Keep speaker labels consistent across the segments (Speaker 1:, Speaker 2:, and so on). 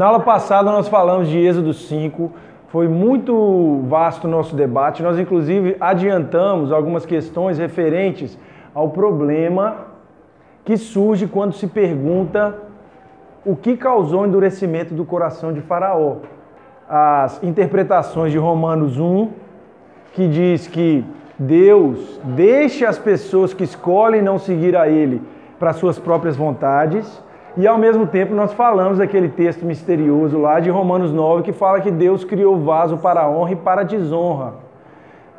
Speaker 1: Na aula passada nós falamos de Êxodo 5, foi muito vasto o nosso debate. Nós, inclusive, adiantamos algumas questões referentes ao problema que surge quando se pergunta o que causou o endurecimento do coração de Faraó. As interpretações de Romanos 1, que diz que Deus deixa as pessoas que escolhem não seguir a Ele para suas próprias vontades, e ao mesmo tempo nós falamos daquele texto misterioso lá de Romanos 9 que fala que Deus criou o vaso para honra e para desonra.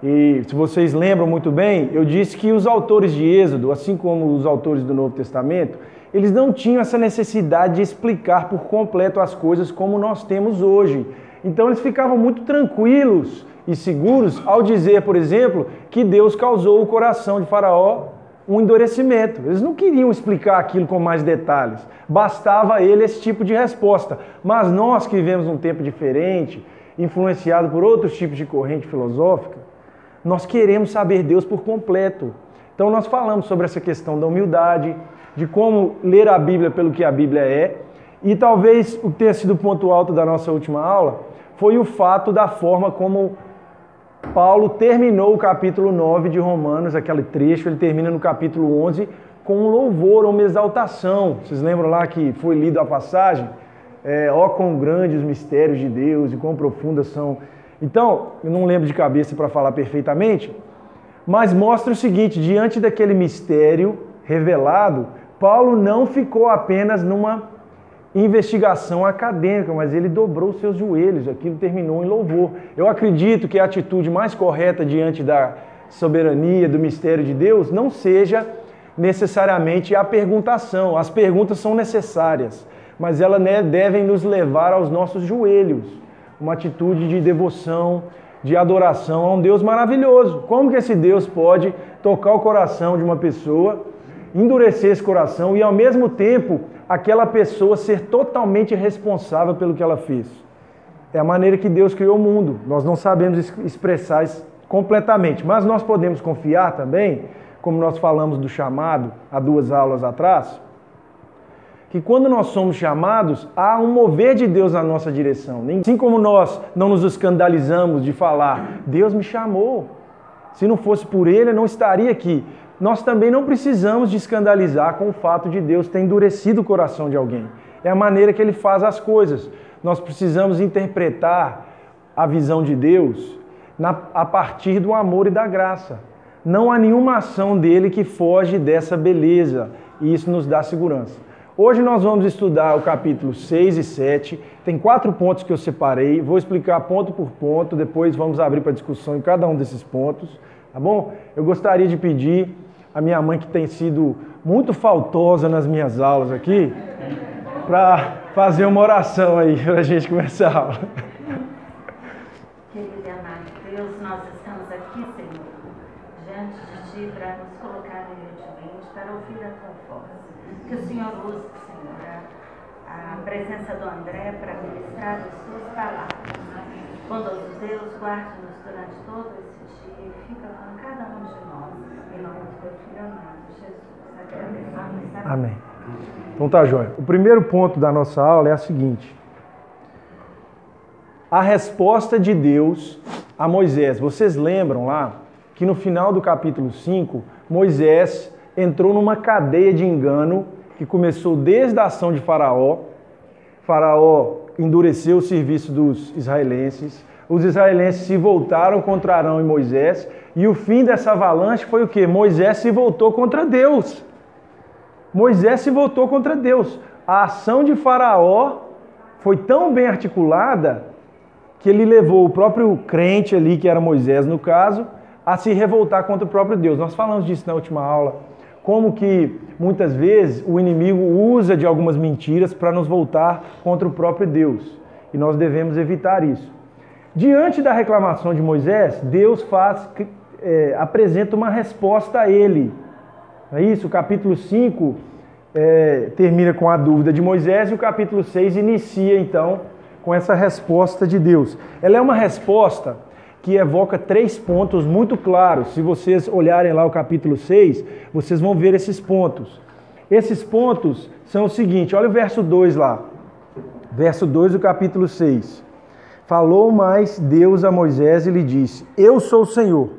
Speaker 1: E se vocês lembram muito bem, eu disse que os autores de Êxodo, assim como os autores do Novo Testamento, eles não tinham essa necessidade de explicar por completo as coisas como nós temos hoje. Então eles ficavam muito tranquilos e seguros ao dizer, por exemplo, que Deus causou o coração de Faraó um endurecimento. Eles não queriam explicar aquilo com mais detalhes. Bastava ele esse tipo de resposta. Mas nós que vivemos um tempo diferente, influenciado por outros tipos de corrente filosófica, nós queremos saber Deus por completo. Então nós falamos sobre essa questão da humildade, de como ler a Bíblia pelo que a Bíblia é, e talvez o que tenha sido o ponto alto da nossa última aula foi o fato da forma como Paulo terminou o capítulo 9 de Romanos, aquele trecho, ele termina no capítulo 11 com um louvor, uma exaltação. Vocês lembram lá que foi lido a passagem? É, ó, quão grandes os mistérios de Deus e quão profundas são. Então, eu não lembro de cabeça para falar perfeitamente, mas mostra o seguinte: diante daquele mistério revelado, Paulo não ficou apenas numa investigação acadêmica, mas ele dobrou seus joelhos, aquilo terminou em louvor. Eu acredito que a atitude mais correta diante da soberania, do mistério de Deus, não seja necessariamente a perguntação. As perguntas são necessárias, mas elas né, devem nos levar aos nossos joelhos. Uma atitude de devoção, de adoração a um Deus maravilhoso. Como que esse Deus pode tocar o coração de uma pessoa, endurecer esse coração e ao mesmo tempo aquela pessoa ser totalmente responsável pelo que ela fez. É a maneira que Deus criou o mundo. Nós não sabemos expressar isso completamente, mas nós podemos confiar também, como nós falamos do chamado há duas aulas atrás, que quando nós somos chamados, há um mover de Deus na nossa direção. Assim como nós não nos escandalizamos de falar, Deus me chamou. Se não fosse por Ele, eu não estaria aqui nós também não precisamos de escandalizar com o fato de Deus ter endurecido o coração de alguém. É a maneira que ele faz as coisas. Nós precisamos interpretar a visão de Deus na, a partir do amor e da graça. Não há nenhuma ação dele que foge dessa beleza e isso nos dá segurança. Hoje nós vamos estudar o capítulo 6 e 7. Tem quatro pontos que eu separei. Vou explicar ponto por ponto, depois vamos abrir para discussão em cada um desses pontos, tá bom? Eu gostaria de pedir a minha mãe que tem sido muito faltosa nas minhas aulas aqui, para fazer uma oração aí para a gente começar a aula.
Speaker 2: Querido e amado Deus, nós estamos aqui, Senhor, diante de Ti para nos colocar humildemente, para ouvir a Tua voz. Que o Senhor use, Senhor, a, a presença do André para ministrar as Suas palavras. Deus, guarde-nos durante todo esse dia e fica com cada um de nós
Speaker 1: Amém. Então tá, Joia. O primeiro ponto da nossa aula é a seguinte. A resposta de Deus a Moisés. Vocês lembram lá que no final do capítulo 5, Moisés entrou numa cadeia de engano que começou desde a ação de Faraó. Faraó endureceu o serviço dos israelenses. Os israelenses se voltaram contra Arão e Moisés e o fim dessa avalanche foi o que? Moisés se voltou contra Deus. Moisés se voltou contra Deus. A ação de Faraó foi tão bem articulada que ele levou o próprio crente ali, que era Moisés no caso, a se revoltar contra o próprio Deus. Nós falamos disso na última aula. Como que muitas vezes o inimigo usa de algumas mentiras para nos voltar contra o próprio Deus. E nós devemos evitar isso. Diante da reclamação de Moisés, Deus faz é, apresenta uma resposta a ele. É isso, o capítulo 5 é, termina com a dúvida de Moisés e o capítulo 6 inicia então com essa resposta de Deus. Ela é uma resposta que evoca três pontos muito claros. Se vocês olharem lá o capítulo 6, vocês vão ver esses pontos. Esses pontos são o seguinte: olha o verso 2 lá. Verso 2 do capítulo 6. Falou mais Deus a Moisés e lhe disse: Eu sou o Senhor.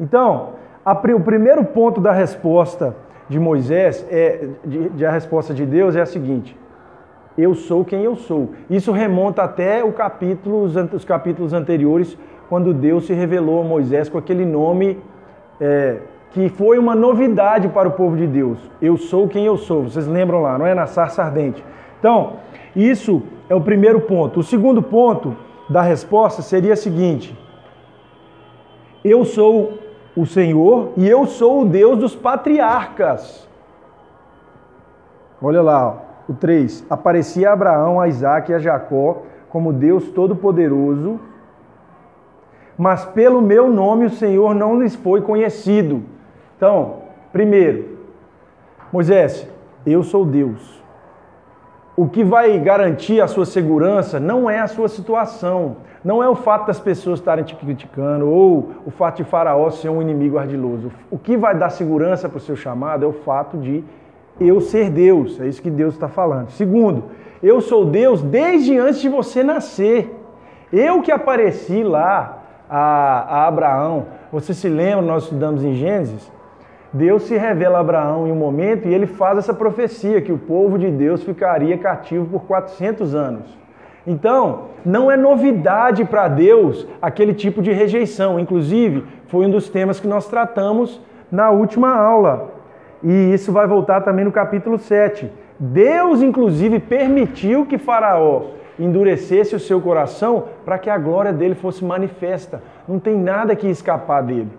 Speaker 1: Então, a, o primeiro ponto da resposta de Moisés, é, de, de, a resposta de Deus é a seguinte: Eu sou quem eu sou. Isso remonta até capítulo, os capítulos anteriores, quando Deus se revelou a Moisés com aquele nome é, que foi uma novidade para o povo de Deus. Eu sou quem eu sou. Vocês lembram lá, não é? Na sarça ardente. Então, isso é o primeiro ponto. O segundo ponto da resposta seria o seguinte: Eu sou o Senhor e eu sou o Deus dos patriarcas. Olha lá, ó, o 3. Aparecia a Abraão, a Isaac e a Jacó como Deus Todo-Poderoso, mas pelo meu nome o Senhor não lhes foi conhecido. Então, primeiro, Moisés, eu sou Deus. O que vai garantir a sua segurança não é a sua situação, não é o fato das pessoas estarem te criticando ou o fato de Faraó ser um inimigo ardiloso. O que vai dar segurança para o seu chamado é o fato de eu ser Deus, é isso que Deus está falando. Segundo, eu sou Deus desde antes de você nascer. Eu que apareci lá a, a Abraão. Você se lembra, nós estudamos em Gênesis? Deus se revela a Abraão em um momento e ele faz essa profecia que o povo de Deus ficaria cativo por 400 anos. Então, não é novidade para Deus aquele tipo de rejeição. Inclusive, foi um dos temas que nós tratamos na última aula. E isso vai voltar também no capítulo 7. Deus, inclusive, permitiu que Faraó endurecesse o seu coração para que a glória dele fosse manifesta. Não tem nada que escapar dele.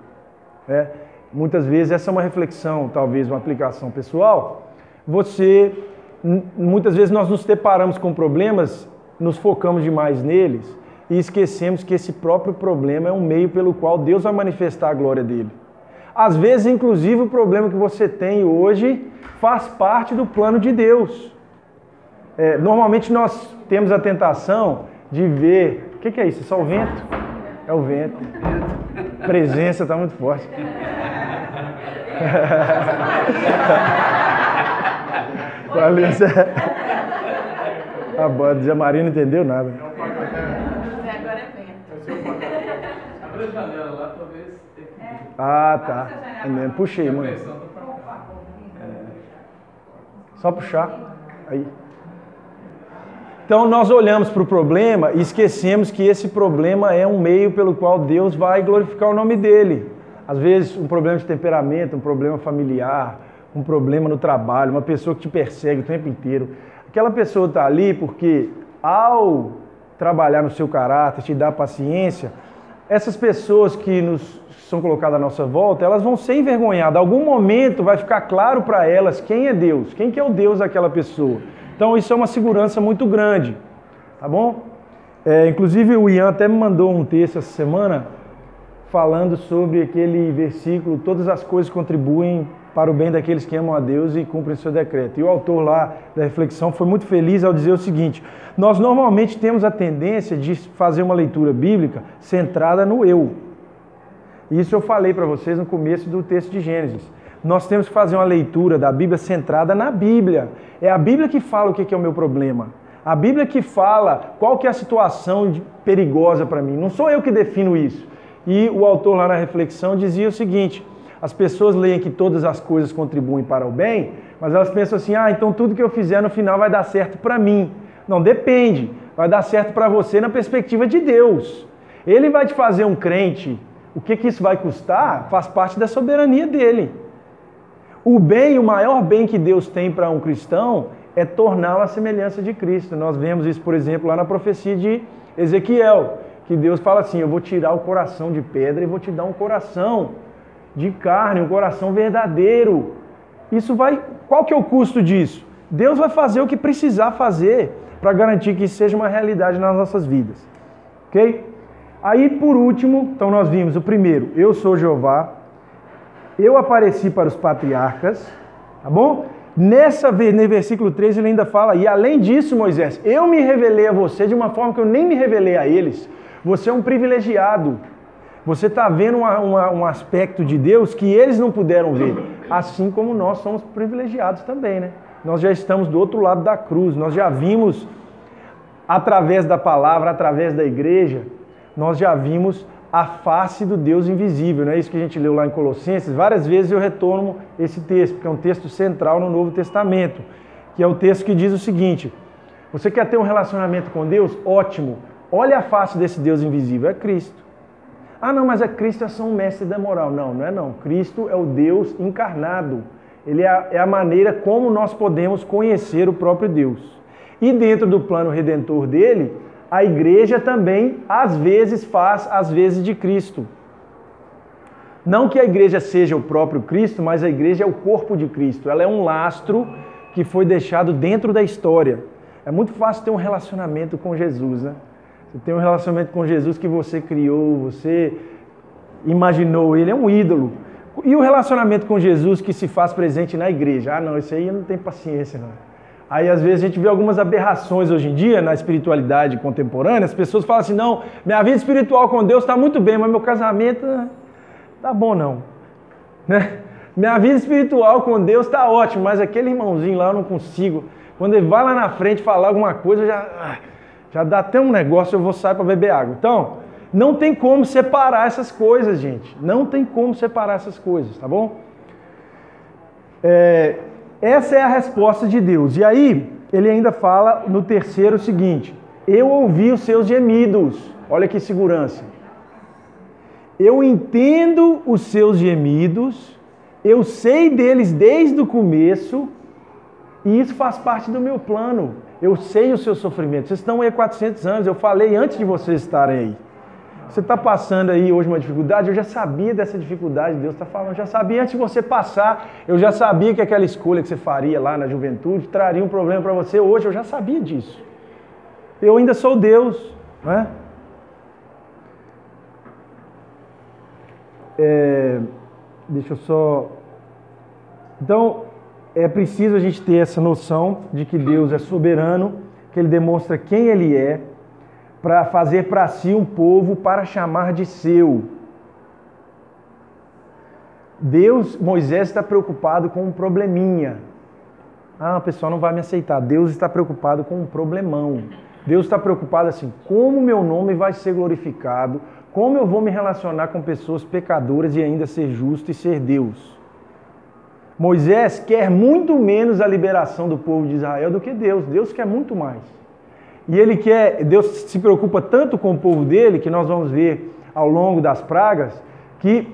Speaker 1: É muitas vezes essa é uma reflexão, talvez uma aplicação pessoal. Você, muitas vezes nós nos deparamos com problemas, nos focamos demais neles e esquecemos que esse próprio problema é um meio pelo qual Deus vai manifestar a glória dele. Às vezes, inclusive, o problema que você tem hoje faz parte do plano de Deus. É, normalmente nós temos a tentação de ver. O que, que é isso? É só o vento? É o vento. A presença está muito forte. A banda de Maria não entendeu nada. Agora é vento. Abre a janela lá, talvez. Ah, tá. É Puxei, mano. É. Só puxar. Aí. Então nós olhamos para o problema e esquecemos que esse problema é um meio pelo qual Deus vai glorificar o nome dele. Às vezes, um problema de temperamento, um problema familiar, um problema no trabalho, uma pessoa que te persegue o tempo inteiro. Aquela pessoa está ali porque, ao trabalhar no seu caráter, te dar paciência, essas pessoas que nos são colocadas à nossa volta, elas vão ser envergonhadas. Algum momento vai ficar claro para elas quem é Deus, quem que é o Deus daquela pessoa. Então isso é uma segurança muito grande, tá bom? É, inclusive o Ian até me mandou um texto essa semana falando sobre aquele versículo: todas as coisas contribuem para o bem daqueles que amam a Deus e cumprem seu decreto. E o autor lá da reflexão foi muito feliz ao dizer o seguinte: nós normalmente temos a tendência de fazer uma leitura bíblica centrada no eu. Isso eu falei para vocês no começo do texto de Gênesis. Nós temos que fazer uma leitura da Bíblia centrada na Bíblia. É a Bíblia que fala o que é o meu problema. A Bíblia que fala qual que é a situação perigosa para mim. Não sou eu que defino isso. E o autor lá na reflexão dizia o seguinte: as pessoas leem que todas as coisas contribuem para o bem, mas elas pensam assim: ah, então tudo que eu fizer no final vai dar certo para mim. Não, depende. Vai dar certo para você na perspectiva de Deus. Ele vai te fazer um crente. O que, que isso vai custar faz parte da soberania dele. O bem, o maior bem que Deus tem para um cristão é torná-lo à semelhança de Cristo. Nós vemos isso, por exemplo, lá na profecia de Ezequiel que Deus fala assim: Eu vou tirar o coração de pedra e vou te dar um coração de carne, um coração verdadeiro. Isso vai. Qual que é o custo disso? Deus vai fazer o que precisar fazer para garantir que isso seja uma realidade nas nossas vidas. Ok? Aí, por último, então nós vimos o primeiro: Eu sou Jeová. Eu apareci para os patriarcas. Tá bom? Nessa vez, no versículo 13, ele ainda fala: E além disso, Moisés, eu me revelei a você de uma forma que eu nem me revelei a eles você é um privilegiado. Você está vendo uma, uma, um aspecto de Deus que eles não puderam ver. Assim como nós somos privilegiados também, né? Nós já estamos do outro lado da cruz, nós já vimos através da palavra, através da igreja, nós já vimos a face do Deus invisível. Não é isso que a gente leu lá em Colossenses? Várias vezes eu retorno esse texto, porque é um texto central no Novo Testamento, que é o texto que diz o seguinte: Você quer ter um relacionamento com Deus? Ótimo. Olha a face desse Deus invisível, é Cristo. Ah, não, mas é Cristo é um mestre da moral. Não, não é não. Cristo é o Deus encarnado. Ele é a, é a maneira como nós podemos conhecer o próprio Deus. E dentro do plano redentor dele, a igreja também às vezes faz às vezes de Cristo. Não que a igreja seja o próprio Cristo, mas a igreja é o corpo de Cristo. Ela é um lastro que foi deixado dentro da história. É muito fácil ter um relacionamento com Jesus, né? Você tem um relacionamento com Jesus que você criou, você imaginou, ele é um ídolo. E o relacionamento com Jesus que se faz presente na igreja? Ah, não, isso aí eu não tenho paciência, não. Aí às vezes a gente vê algumas aberrações hoje em dia na espiritualidade contemporânea. As pessoas falam assim: não, minha vida espiritual com Deus está muito bem, mas meu casamento não tá bom não. Né? Minha vida espiritual com Deus está ótimo, mas aquele irmãozinho lá eu não consigo. Quando ele vai lá na frente falar alguma coisa, já, ah, já dá até um negócio, eu vou sair para beber água. Então, não tem como separar essas coisas, gente. Não tem como separar essas coisas, tá bom? É, essa é a resposta de Deus. E aí, ele ainda fala no terceiro o seguinte: Eu ouvi os seus gemidos. Olha que segurança. Eu entendo os seus gemidos, eu sei deles desde o começo, e isso faz parte do meu plano. Eu sei o seu sofrimento. Vocês estão aí há 400 anos, eu falei antes de vocês estarem aí. Você está passando aí hoje uma dificuldade, eu já sabia dessa dificuldade, Deus está falando, eu já sabia antes de você passar, eu já sabia que aquela escolha que você faria lá na juventude traria um problema para você hoje, eu já sabia disso. Eu ainda sou Deus, não é? é deixa eu só. Então, é preciso a gente ter essa noção de que Deus é soberano, que Ele demonstra quem Ele é para fazer para si um povo para chamar de seu. Deus, Moisés está preocupado com um probleminha. Ah, o pessoal não vai me aceitar. Deus está preocupado com um problemão. Deus está preocupado assim: como meu nome vai ser glorificado? Como eu vou me relacionar com pessoas pecadoras e ainda ser justo e ser Deus? Moisés quer muito menos a liberação do povo de Israel do que Deus. Deus quer muito mais. E ele quer, Deus se preocupa tanto com o povo dele, que nós vamos ver ao longo das pragas, que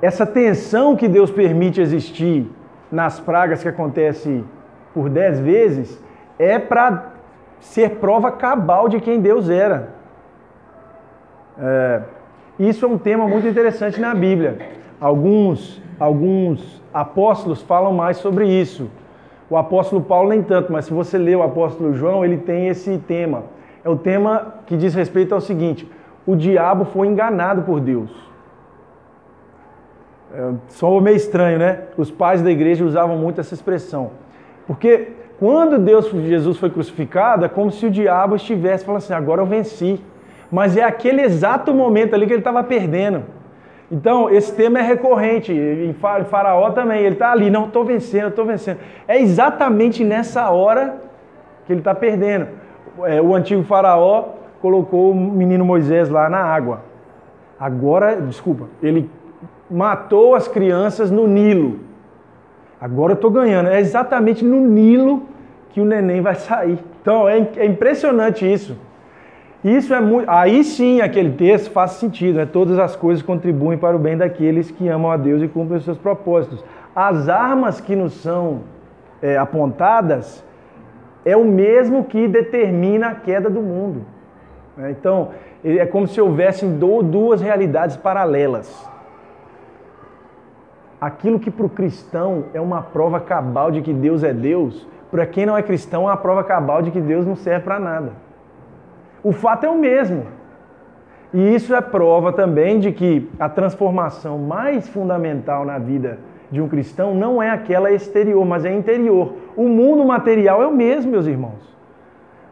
Speaker 1: essa tensão que Deus permite existir nas pragas que acontece por dez vezes, é para ser prova cabal de quem Deus era. É, isso é um tema muito interessante na Bíblia. Alguns, alguns apóstolos falam mais sobre isso. O apóstolo Paulo nem tanto, mas se você ler o apóstolo João, ele tem esse tema. É o tema que diz respeito ao seguinte: o diabo foi enganado por Deus. É, só meio estranho, né? Os pais da igreja usavam muito essa expressão. Porque quando Deus, Jesus foi crucificado, é como se o diabo estivesse falando assim: agora eu venci. Mas é aquele exato momento ali que ele estava perdendo. Então, esse tema é recorrente, em Faraó também, ele está ali, não, estou vencendo, estou vencendo. É exatamente nessa hora que ele está perdendo. É, o antigo Faraó colocou o menino Moisés lá na água. Agora, desculpa, ele matou as crianças no Nilo. Agora eu estou ganhando. É exatamente no Nilo que o neném vai sair. Então, é, é impressionante isso. Isso é muito. Aí sim aquele texto faz sentido, né? Todas as coisas contribuem para o bem daqueles que amam a Deus e cumprem os seus propósitos. As armas que nos são é, apontadas é o mesmo que determina a queda do mundo. Né? Então, é como se houvessem duas realidades paralelas. Aquilo que para o cristão é uma prova cabal de que Deus é Deus, para quem não é cristão é uma prova cabal de que Deus não serve para nada. O fato é o mesmo. E isso é prova também de que a transformação mais fundamental na vida de um cristão não é aquela exterior, mas é interior. O mundo material é o mesmo, meus irmãos.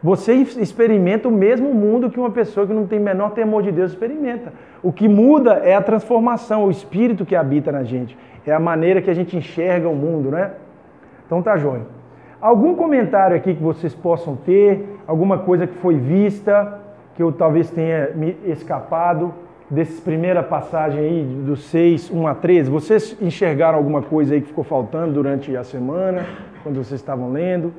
Speaker 1: Você experimenta o mesmo mundo que uma pessoa que não tem menor temor de Deus experimenta. O que muda é a transformação, o espírito que habita na gente. É a maneira que a gente enxerga o mundo, né? Então tá joia. Algum comentário aqui que vocês possam ter alguma coisa que foi vista, que eu talvez tenha me escapado dessa primeira passagem aí, dos 6, 1 a 13, vocês enxergaram alguma coisa aí que ficou faltando durante a semana, quando vocês estavam lendo?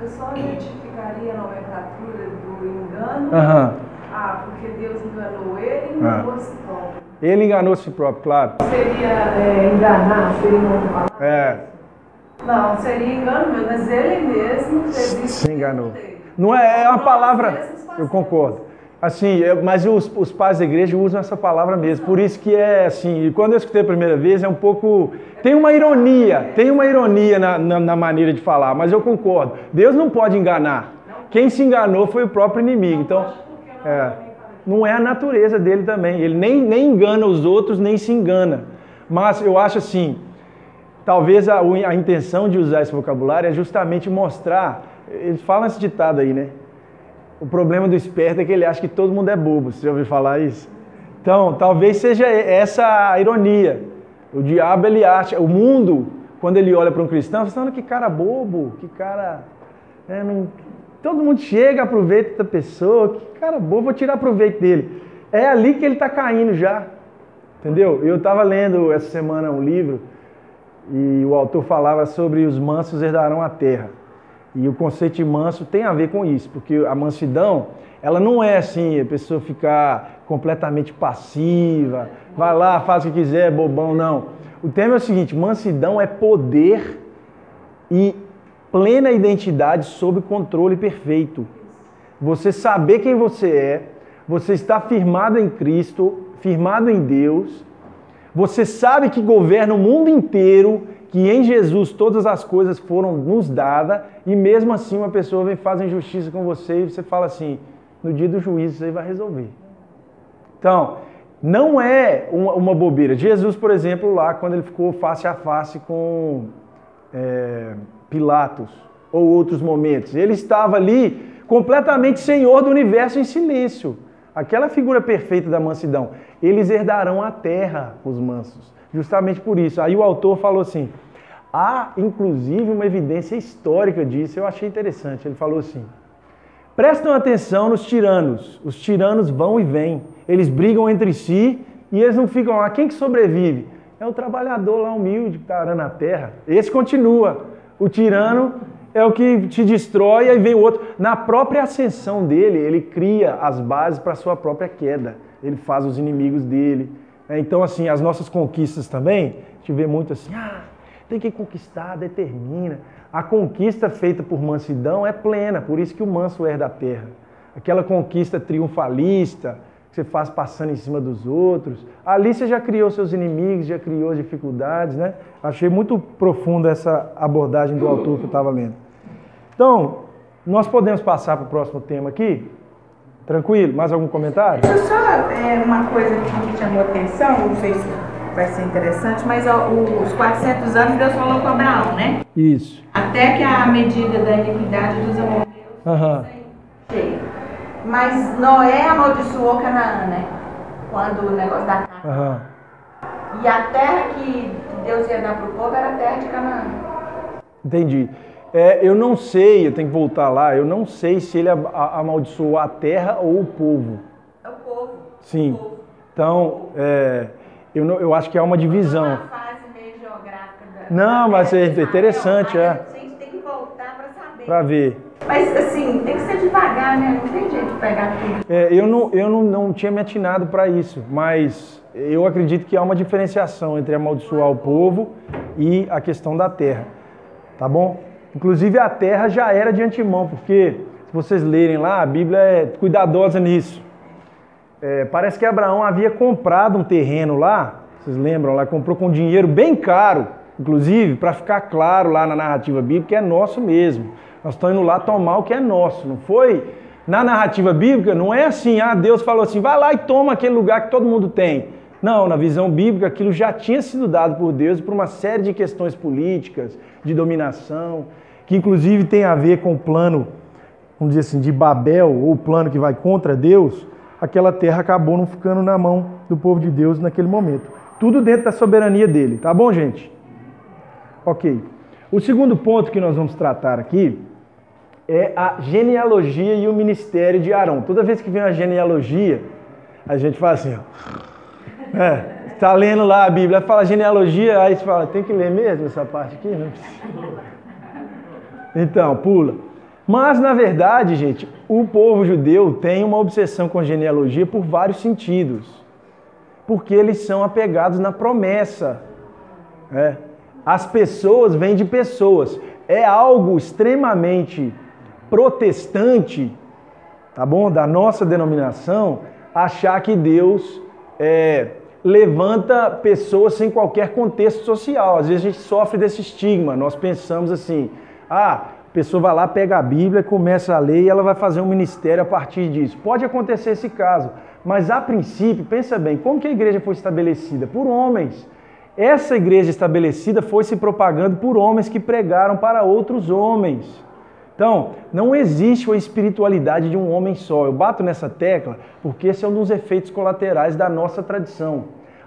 Speaker 3: Eu só identificaria a nomenclatura do engano.
Speaker 1: Aham.
Speaker 3: Ah, porque Deus enganou ele e enganou
Speaker 1: Ah.
Speaker 3: si próprio.
Speaker 1: Ele enganou si próprio, claro.
Speaker 3: Seria é, enganar, seria uma palavra?
Speaker 1: É,
Speaker 3: Não, seria engano mesmo, mas ele mesmo isso.
Speaker 1: se enganou. Não é, é uma palavra. Eu concordo. Assim, eu- mas os, os pais da igreja usam essa palavra mesmo. Por isso que é assim. E quando eu escutei a primeira vez, é um pouco. Tem uma ironia, tem uma ironia na, na, na maneira de falar, mas eu concordo. Deus não pode enganar. Quem se enganou foi o próprio inimigo. Então, é, não é a natureza dele também. Ele nem, nem engana os outros, nem se engana. Mas eu acho assim, talvez a, a intenção de usar esse vocabulário é justamente mostrar. Eles falam esse ditado aí, né? O problema do esperto é que ele acha que todo mundo é bobo. Você já ouviu falar isso? Então, talvez seja essa a ironia. O diabo, ele acha, o mundo, quando ele olha para um cristão, fala, "Não, que cara bobo, que cara... né, não- todo mundo chega, aproveita da pessoa, que cara bobo, vou tirar proveito dele. É ali que ele está caindo já. Entendeu? Eu estava lendo essa semana um livro e o autor falava sobre os mansos herdarão a terra. E o conceito de manso tem a ver com isso, porque a mansidão, ela não é assim, a pessoa ficar completamente passiva, vai lá, faz o que quiser, bobão, não. O tema é o seguinte: mansidão é poder e plena identidade sob controle perfeito. Você saber quem você é, você está firmado em Cristo, firmado em Deus, você sabe que governa o mundo inteiro, que em Jesus todas as coisas foram nos dadas, e mesmo assim uma pessoa vem fazer injustiça com você e você fala assim: no dia do juízo você vai resolver. Então, não é uma, uma bobeira. Jesus, por exemplo, lá quando ele ficou face a face com é, Pilatos, ou outros momentos, ele estava ali completamente senhor do universo em silêncio. Aquela figura perfeita da mansidão. Eles herdarão a terra, os mansos. Justamente por isso. Aí o autor falou assim: há inclusive uma evidência histórica disso. Eu achei interessante. Ele falou assim: prestam atenção nos tiranos. Os tiranos vão e vêm. Eles brigam entre si e eles não ficam lá. Quem que sobrevive? É o trabalhador lá humilde que está arando a terra. Esse continua. O tirano é o que te destrói, aí vem o outro. Na própria ascensão dele, ele cria as bases para a sua própria queda. Ele faz os inimigos dele. É, Então, assim, as nossas conquistas também, a gente vê muito assim, ah, tem que conquistar, determina. A conquista feita por mansidão é plena, por isso que o manso herda a terra. Aquela conquista triunfalista, que você faz passando em cima dos outros, ali você já criou seus inimigos, já criou as dificuldades, né? Achei muito profunda essa abordagem do autor que eu estava lendo. Então, nós podemos passar para o próximo tema aqui? Tranquilo? Mais algum comentário?
Speaker 4: Deixa eu só é, uma coisa que me chamou a atenção, não sei se vai ser interessante, mas ó, os 400 anos Deus falou com Abraão, né?
Speaker 1: Isso.
Speaker 4: Até que a medida da iniquidade dos amorreus chegue. Mas Noé amaldiçoou Canaã, né? Quando o negócio da terra.
Speaker 1: Aham.
Speaker 4: E a terra que Deus ia dar para o povo era a terra de Canaã.
Speaker 1: Entendi. É, eu não sei, eu tenho que voltar lá, eu não sei se ele amaldiçoou a terra ou o povo.
Speaker 4: É o povo.
Speaker 1: Sim.
Speaker 4: O povo.
Speaker 1: Então, é, eu, não- eu acho que há uma divisão.
Speaker 4: Uma fase meio geográfica da.
Speaker 1: Não,
Speaker 4: da
Speaker 1: mas é
Speaker 4: Israel.
Speaker 1: interessante, é.
Speaker 4: A gente tem que voltar para saber.
Speaker 1: Para ver.
Speaker 4: Mas assim, tem que ser devagar, né? Não tem jeito de pegar tudo.
Speaker 1: É, eu não, eu não, não tinha me atinado para isso, mas eu acredito que há uma diferenciação entre amaldiçoar o povo e a questão da terra. Tá bom? Inclusive a terra já era de antemão, porque se vocês lerem lá, a Bíblia é cuidadosa nisso. É, parece que Abraão havia comprado um terreno lá, vocês lembram lá, comprou com dinheiro bem caro, inclusive, para ficar claro lá na narrativa bíblica, é nosso mesmo. Nós estamos indo lá tomar o que é nosso, não foi? Na narrativa bíblica, não é assim, ah, Deus falou assim, vai lá e toma aquele lugar que todo mundo tem. Não, na visão bíblica, aquilo já tinha sido dado por Deus por uma série de questões políticas, de dominação, que inclusive tem a ver com o plano vamos dizer assim, de Babel, ou o plano que vai contra Deus, aquela terra acabou não ficando na mão do povo de Deus naquele momento. Tudo dentro da soberania dele, tá bom, gente? Ok. O segundo ponto que nós vamos tratar aqui é a genealogia e o ministério de Arão. Toda vez que vem uma genealogia, a gente fala assim, ó. É, tá lendo lá a Bíblia, fala genealogia, aí você fala, tem que ler mesmo essa parte aqui? Não Então, pula. Mas, na verdade, gente, o povo judeu tem uma obsessão com genealogia por vários sentidos. Porque eles são apegados na promessa. É. As pessoas vêm de pessoas. É algo extremamente protestante, tá bom? Da nossa denominação, achar que Deus é, levanta pessoas sem qualquer contexto social. Às vezes a gente sofre desse estigma. Nós pensamos assim: ah, a pessoa vai lá, pega a Bíblia, começa a ler e ela vai fazer um ministério a partir disso. Pode acontecer esse caso, mas a princípio, pensa bem, como que a igreja foi estabelecida? Por homens. Essa igreja estabelecida foi se propagando por homens que pregaram para outros homens. Então, não existe uma espiritualidade de um homem só. Eu bato nessa tecla porque esse é um dos efeitos colaterais da nossa tradição.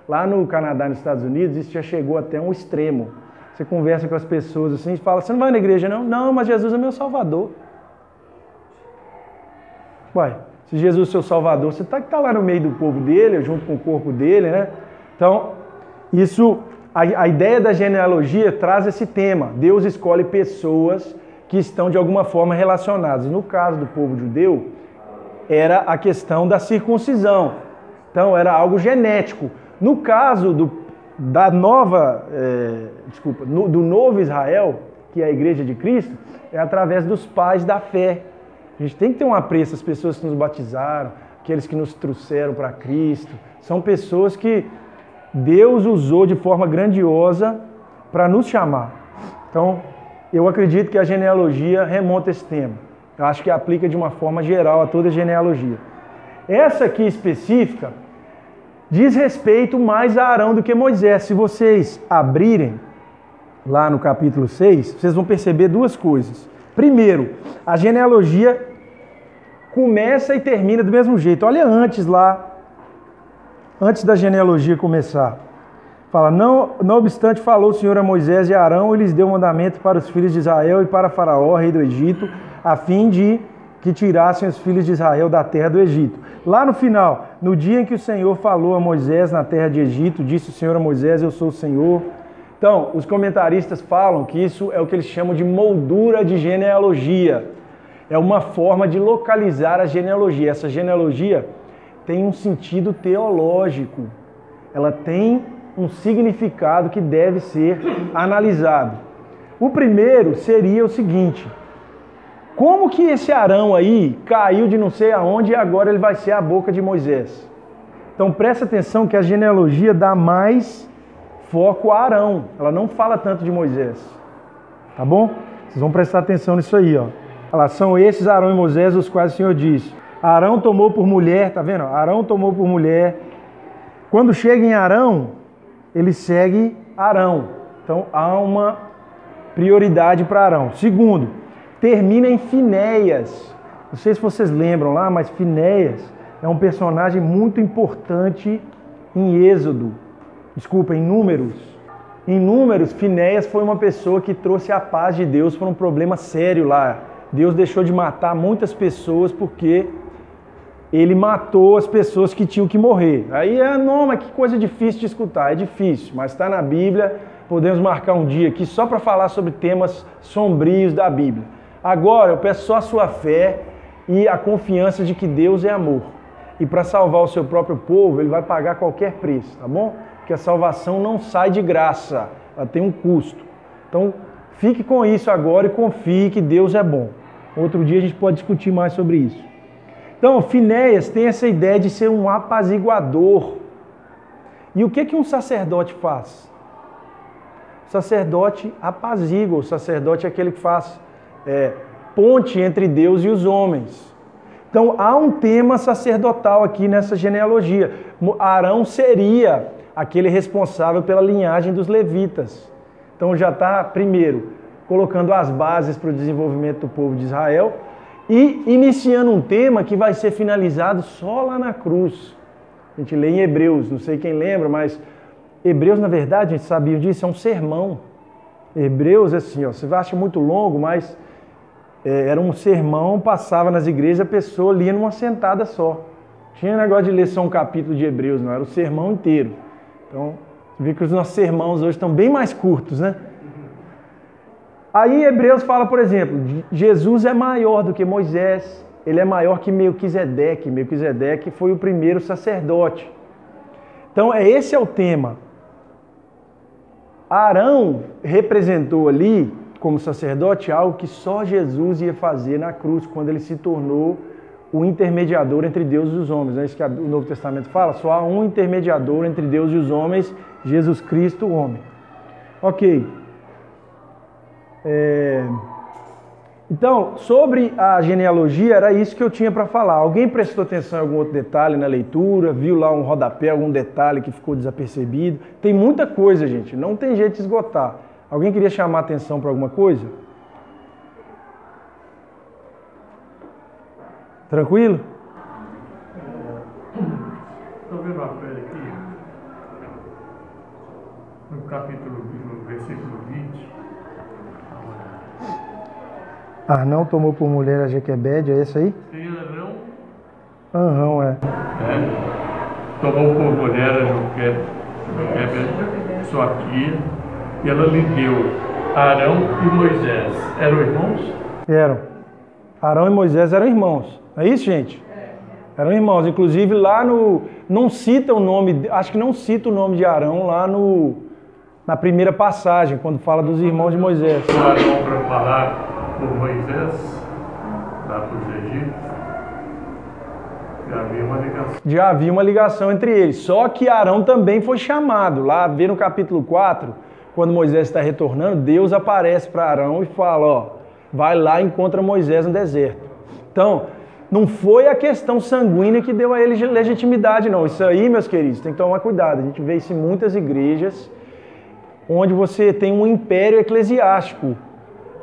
Speaker 1: Lá no Canadá, nos Estados Unidos, isso já chegou até um extremo. Você conversa com as pessoas assim e fala: Você não vai na igreja, não? Não, mas Jesus é meu Salvador. Uai, se Jesus é seu Salvador, você está tá lá no meio do povo dele, junto com o corpo dele, né? Então, isso, a, a ideia da genealogia traz esse tema. Deus escolhe pessoas que estão de alguma forma relacionadas. No caso do povo judeu, era a questão da circuncisão. Então, era algo genético. No caso do, da nova, é, desculpa, no, do novo Israel, que é a igreja de Cristo, é através dos pais da fé. A gente tem que ter um apreço às pessoas que nos batizaram, aqueles que nos trouxeram para Cristo. São pessoas que Deus usou de forma grandiosa para nos chamar. Então, eu acredito que a genealogia remonta esse tema. Eu acho que aplica de uma forma geral a toda a genealogia. Essa aqui específica diz respeito mais a Arão do que Moisés. Se vocês abrirem lá no capítulo 6, vocês vão perceber duas coisas. Primeiro, a genealogia começa e termina do mesmo jeito. Olha antes lá antes da genealogia começar. Fala, não, não obstante, falou o Senhor a Moisés e a Arão e lhes deu mandamento para os filhos de Israel e para Faraó, rei do Egito, a fim de que tirassem os filhos de Israel da terra do Egito. Lá no final, no dia em que o Senhor falou a Moisés na terra de Egito, disse o Senhor a Moisés: Eu sou o Senhor. Então, os comentaristas falam que isso é o que eles chamam de moldura de genealogia. É uma forma de localizar a genealogia. Essa genealogia tem um sentido teológico, ela tem um significado que deve ser analisado. O primeiro seria o seguinte: como que esse Arão aí caiu de não sei aonde e agora ele vai ser a boca de Moisés? Então presta atenção que a genealogia dá mais foco a Arão, ela não fala tanto de Moisés. Tá bom? Vocês vão prestar atenção nisso aí, ó. Olha são esses Arão e Moisés os quais o Senhor disse: Arão tomou por mulher, tá vendo? Arão tomou por mulher. Quando chega em Arão, ele segue Arão. Então há uma prioridade para Arão. Segundo, termina em Finéias. Não sei se vocês lembram lá, mas Finéias é um personagem muito importante em Êxodo. Desculpa, em Números. Em Números, Finéias foi uma pessoa que trouxe a paz de Deus para um problema sério lá. Deus deixou de matar muitas pessoas porque ele matou as pessoas que tinham que morrer. Aí é, não, mas que coisa difícil de escutar. É difícil, mas está na Bíblia. Podemos marcar um dia aqui só para falar sobre temas sombrios da Bíblia. Agora eu peço só a sua fé e a confiança de que Deus é amor. E para salvar o seu próprio povo, ele vai pagar qualquer preço, tá bom? Porque a salvação não sai de graça, ela tem um custo. Então, fique com isso agora e confie que Deus é bom. Outro dia a gente pode discutir mais sobre isso. Então, Finéias tem essa ideia de ser um apaziguador. E o que, que um sacerdote faz? O sacerdote apazigua, o sacerdote é aquele que faz é, ponte entre Deus e os homens. Então há um tema sacerdotal aqui nessa genealogia. Arão seria aquele responsável pela linhagem dos levitas. Então já está, primeiro, colocando as bases para o desenvolvimento do povo de Israel e iniciando um tema que vai ser finalizado só lá na cruz. A gente lê em Hebreus, não sei quem lembra, mas Hebreus, na verdade, a gente sabia disso, é um sermão. Hebreus, assim, ó, você acha muito longo, mas é, era um sermão, passava nas igrejas, a pessoa lia numa sentada só. Tinha negócio de ler só um capítulo de Hebreus, não, era o sermão inteiro. Então, você vê que os nossos sermãos hoje estão bem mais curtos, né? Aí Hebreus fala, por exemplo, Jesus é maior do que Moisés, ele é maior que Melquisedeque. Melquisedeque foi o primeiro sacerdote. Então, é esse é o tema. Arão representou ali, como sacerdote, algo que só Jesus ia fazer na cruz, quando ele se tornou o intermediador entre Deus e os homens. É isso que o Novo Testamento fala? Só há um intermediador entre Deus e os homens, Jesus Cristo, o homem. Ok. É... Então, sobre a genealogia, era isso que eu tinha para falar. Alguém prestou atenção em algum outro detalhe na leitura? Viu lá um rodapé, algum detalhe que ficou desapercebido? Tem muita coisa, gente. Não tem jeito de esgotar. Alguém queria chamar atenção para alguma coisa? Tranquilo?
Speaker 5: Estou vendo uma coisa aqui, no capítulo, no versículo 20.
Speaker 1: Arnão tomou por mulher a Jequebede, é esse aí?
Speaker 5: Tem Arão,
Speaker 1: Aham, é.
Speaker 5: é, tomou por mulher a Joquebede, sua tia, e ela lhe deu Arão e Moisés. Eram irmãos?
Speaker 1: Eram. Arão e Moisés eram irmãos. É isso, gente? Eram irmãos. Inclusive lá no. Não cita o nome, acho que não cita o nome de Arão lá no, na primeira passagem, quando fala dos irmãos de Moisés.
Speaker 5: O Arão para falar por Moisés, lá para os egípcios. Já havia uma ligação.
Speaker 1: Já havia uma ligação entre eles. Só que Arão também foi chamado. Lá, vê no capítulo 4, quando Moisés está retornando, Deus aparece para Arão e fala: Ó, vai lá e encontra Moisés no deserto. Então, não foi a questão sanguínea que deu a ele legitimidade, não. Isso aí, meus queridos, tem que tomar cuidado. A gente vê isso em muitas igrejas, onde você tem um império eclesiástico.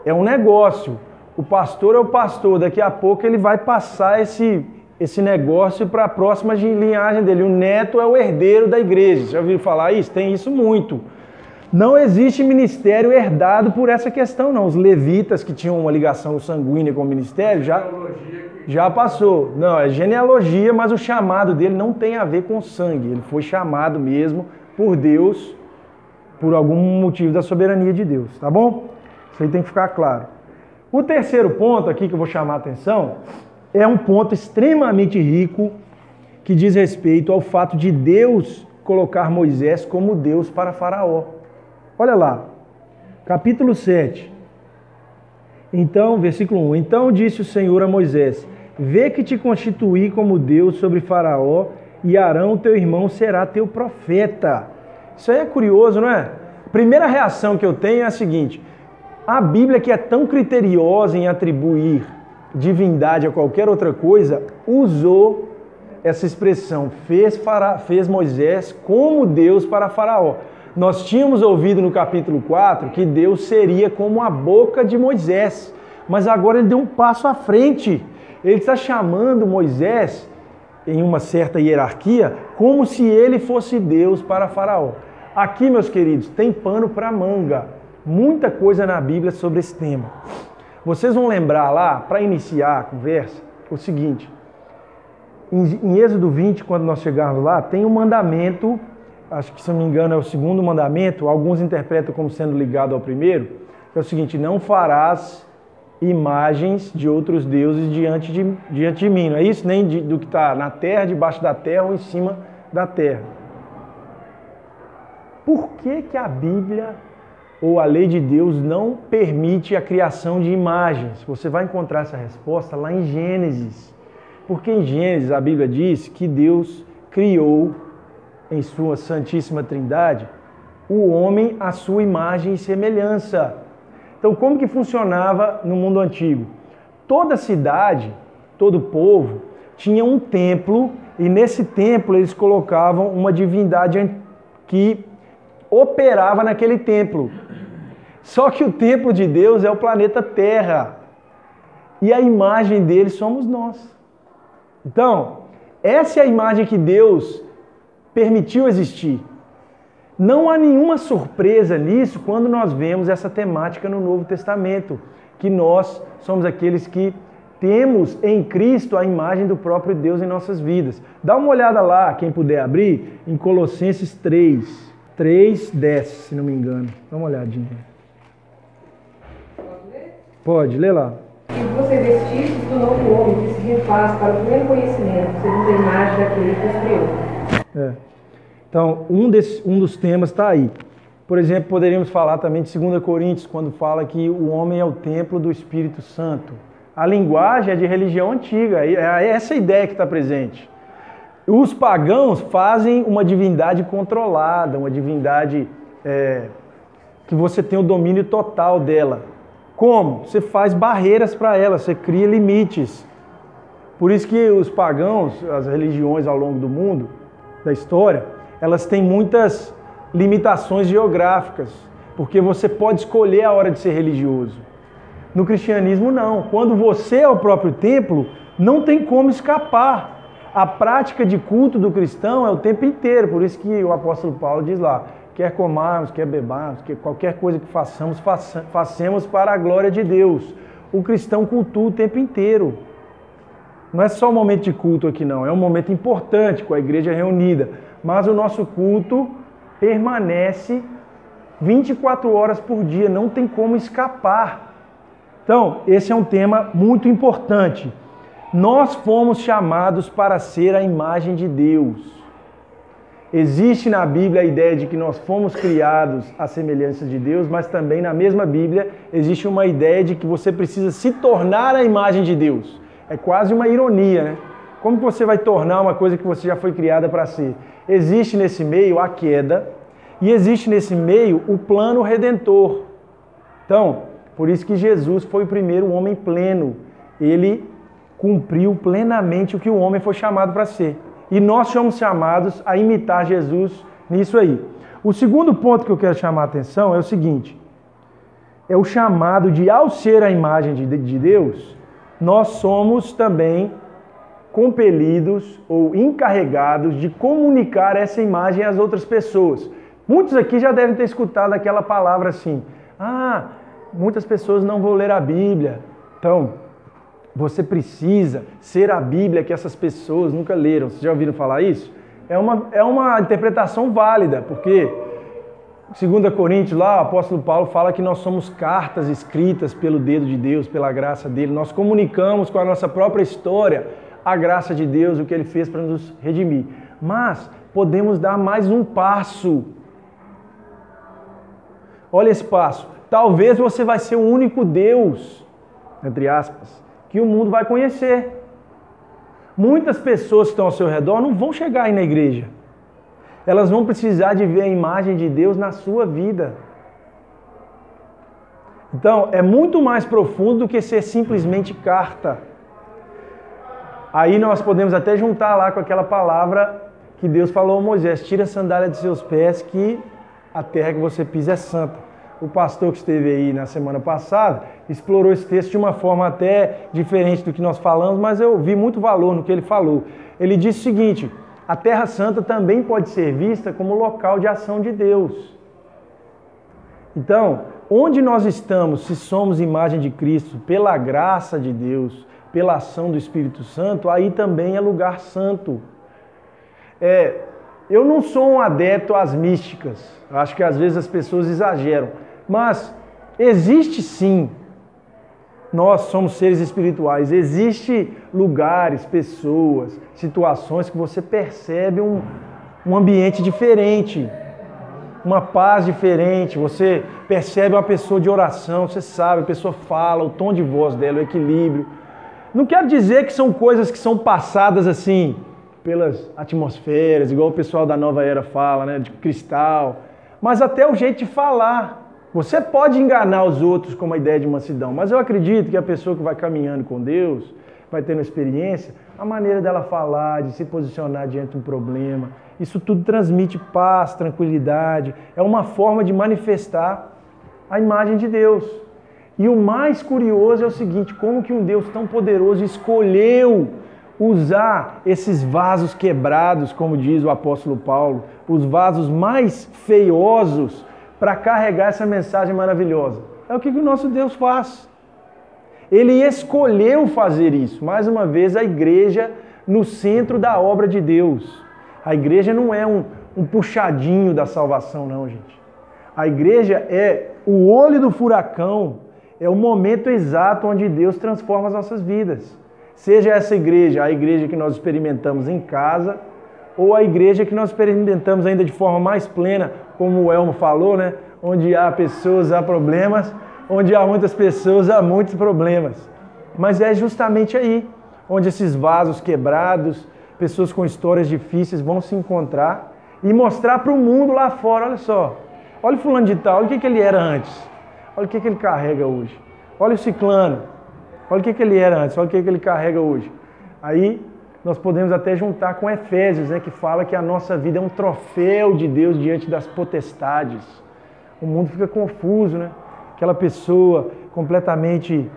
Speaker 1: É um negócio. O pastor é o pastor, daqui a pouco ele vai passar esse, esse negócio para a próxima linhagem dele. O neto é o herdeiro da igreja. Você já ouviu falar isso? Tem isso muito. Não existe ministério herdado por essa questão, não. Os levitas que tinham uma ligação sanguínea com o ministério já, já passou. Não, é genealogia, mas o chamado dele não tem a ver com sangue. Ele foi chamado mesmo por Deus, por algum motivo da soberania de Deus, tá bom? Isso aí tem que ficar claro. O terceiro ponto aqui que eu vou chamar a atenção é um ponto extremamente rico que diz respeito ao fato de Deus colocar Moisés como Deus para Faraó. Olha lá, capítulo 7. Então, versículo 1. Então disse o Senhor a Moisés: Vê que te constituí como Deus sobre Faraó, e Arão, teu irmão, será teu profeta. Isso aí é curioso, não é? Primeira reação que eu tenho é a seguinte: a Bíblia, que é tão criteriosa em atribuir divindade a qualquer outra coisa, usou essa expressão, fez, fez Moisés como Deus para Faraó. Nós tínhamos ouvido no capítulo 4 que Deus seria como a boca de Moisés, mas agora ele deu um passo à frente. Ele está chamando Moisés, em uma certa hierarquia, como se ele fosse Deus para Faraó. Aqui, meus queridos, tem pano para manga. Muita coisa na Bíblia sobre esse tema. Vocês vão lembrar lá, para iniciar a conversa, o seguinte: em, Êxodo 20, quando nós chegarmos lá, tem um mandamento, acho que se não me engano é o segundo mandamento, alguns interpretam como sendo ligado ao primeiro, que é o seguinte: não farás imagens de outros deuses diante de, diante de mim. Não é isso? Nem de, do que está na terra, debaixo da terra ou em cima da terra. Por que, que a Bíblia ou a lei de Deus não permite a criação de imagens? Você vai encontrar essa resposta lá em Gênesis. Porque em Gênesis a Bíblia diz que Deus criou em sua Santíssima Trindade o homem à sua imagem e semelhança. Então, como que funcionava no mundo antigo? Toda cidade, todo povo tinha um templo e nesse templo eles colocavam uma divindade que operava naquele templo. Só que o templo de Deus é o planeta Terra. E a imagem dele somos nós. Então, essa é a imagem que Deus permitiu existir. Não há nenhuma surpresa nisso quando nós vemos essa temática no Novo Testamento, que nós somos aqueles que temos em Cristo a imagem do próprio Deus em nossas vidas. Dá uma olhada lá, quem puder abrir, em Colossenses 3, 3, 10, se não me engano. Dá uma olhadinha. Pode, lê lá.
Speaker 6: E você vestir do novo homem que se refaz para o pleno conhecimento, segundo a imagem daquele que os criou.
Speaker 1: É. Então, um, desse, um dos temas está aí. Por exemplo, poderíamos falar também de 2 Coríntios, quando fala que o homem é o templo do Espírito Santo. A linguagem é de religião antiga, é essa ideia que está presente. Os pagãos fazem uma divindade controlada, uma divindade é, que você tem o domínio total dela. Como? Você faz barreiras para ela, você cria limites. Por isso que os pagãos, as religiões ao longo do mundo, da história, elas têm muitas limitações geográficas, porque você pode escolher a hora de ser religioso. No cristianismo, não. Quando você é o próprio templo, não tem como escapar. A prática de culto do cristão é o tempo inteiro, por isso que o apóstolo Paulo diz lá: quer comarmos, quer bebarmos, quer qualquer coisa que façamos, faça, façamos para a glória de Deus. O cristão cultua o tempo inteiro. Não é só um momento de culto aqui, não. É um momento importante com a igreja reunida. Mas o nosso culto permanece 24 horas por dia, não tem como escapar. Então, esse é um tema muito importante. Nós fomos chamados para ser a imagem de Deus. Existe na Bíblia a ideia de que nós fomos criados à semelhança de Deus, mas também na mesma Bíblia existe uma ideia de que você precisa se tornar a imagem de Deus. É quase uma ironia, né? Como você vai tornar uma coisa que você já foi criada para ser? Existe nesse meio a queda e existe nesse meio o plano redentor. Então, por isso que Jesus foi o primeiro homem pleno. Ele cumpriu plenamente o que o homem foi chamado para ser. E nós somos chamados a imitar Jesus nisso aí. O segundo ponto que eu quero chamar a atenção é o seguinte: é o chamado de, ao ser a imagem de, de Deus, nós somos também compelidos ou encarregados de comunicar essa imagem às outras pessoas. Muitos aqui já devem ter escutado aquela palavra assim: ah, muitas pessoas não vão ler a Bíblia. Então, você precisa ser a Bíblia que essas pessoas nunca leram. Vocês já ouviram falar isso? É uma, é uma interpretação válida, porque, segundo Coríntios, lá, o apóstolo Paulo fala que nós somos cartas escritas pelo dedo de Deus, pela graça dele. Nós comunicamos com a nossa própria história a graça de Deus, o que ele fez para nos redimir. Mas podemos dar mais um passo. Olha esse passo. Talvez você vai ser o único Deus, entre aspas, que o mundo vai conhecer. Muitas pessoas que estão ao seu redor não vão chegar aí na igreja. Elas vão precisar de ver a imagem de Deus na sua vida. Então, é muito mais profundo do que ser simplesmente carta. Aí nós podemos até juntar lá com aquela palavra que Deus falou a Moisés: tira a sandália de seus pés, que a terra que você pisa é santa o pastor que esteve aí na semana passada explorou esse texto de uma forma até diferente do que nós falamos, mas eu vi muito valor no que ele falou. Ele disse o seguinte: a Terra Santa também pode ser vista como local de ação de Deus. Então, onde nós estamos, se somos imagem de Cristo, pela graça de Deus, pela ação do Espírito Santo, aí também é lugar santo. É, eu não sou um adepto às místicas. Acho que às vezes as pessoas exageram. Mas existe sim. Nós somos seres espirituais. Existe lugares, pessoas, situações que você percebe um, um ambiente diferente, uma paz diferente. Você percebe uma pessoa de oração, você sabe, a pessoa fala, o tom de voz dela, o equilíbrio. Não quero dizer que são coisas que são passadas assim pelas atmosferas, igual o pessoal da nova era fala, né, de cristal, mas até o jeito de falar. Você pode enganar os outros com uma ideia de mansidão, mas eu acredito que a pessoa que vai caminhando com Deus, vai tendo experiência, a maneira dela falar, de se posicionar diante de um problema, isso tudo transmite paz, tranquilidade, é uma forma de manifestar a imagem de Deus. E o mais curioso é o seguinte, como que um Deus tão poderoso escolheu usar esses vasos quebrados, como diz o apóstolo Paulo, os vasos mais feiosos para carregar essa mensagem maravilhosa. É o que, que o nosso Deus faz. Ele escolheu fazer isso. Mais uma vez, a igreja no centro da obra de Deus. A igreja não é um, um puxadinho da salvação, não, gente. A igreja é o olho do furacão, é o momento exato onde Deus transforma as nossas vidas. Seja essa igreja a igreja que nós experimentamos em casa, ou a igreja que nós experimentamos ainda de forma mais plena, como o Elmo falou, né? Onde há pessoas, há problemas, onde há muitas pessoas, há muitos problemas. Mas é justamente aí onde esses vasos quebrados, pessoas com histórias difíceis vão se encontrar e mostrar para o mundo lá fora, olha só, olha o fulano de tal, olha o que, que ele era antes, olha o que, que ele carrega hoje, olha o ciclano, olha o que, que ele era antes, olha o que, que ele carrega hoje. Aí nós podemos até juntar com Efésios, né, que fala que a nossa vida é um troféu de Deus diante das potestades. O mundo fica confuso, né? Aquela pessoa completamente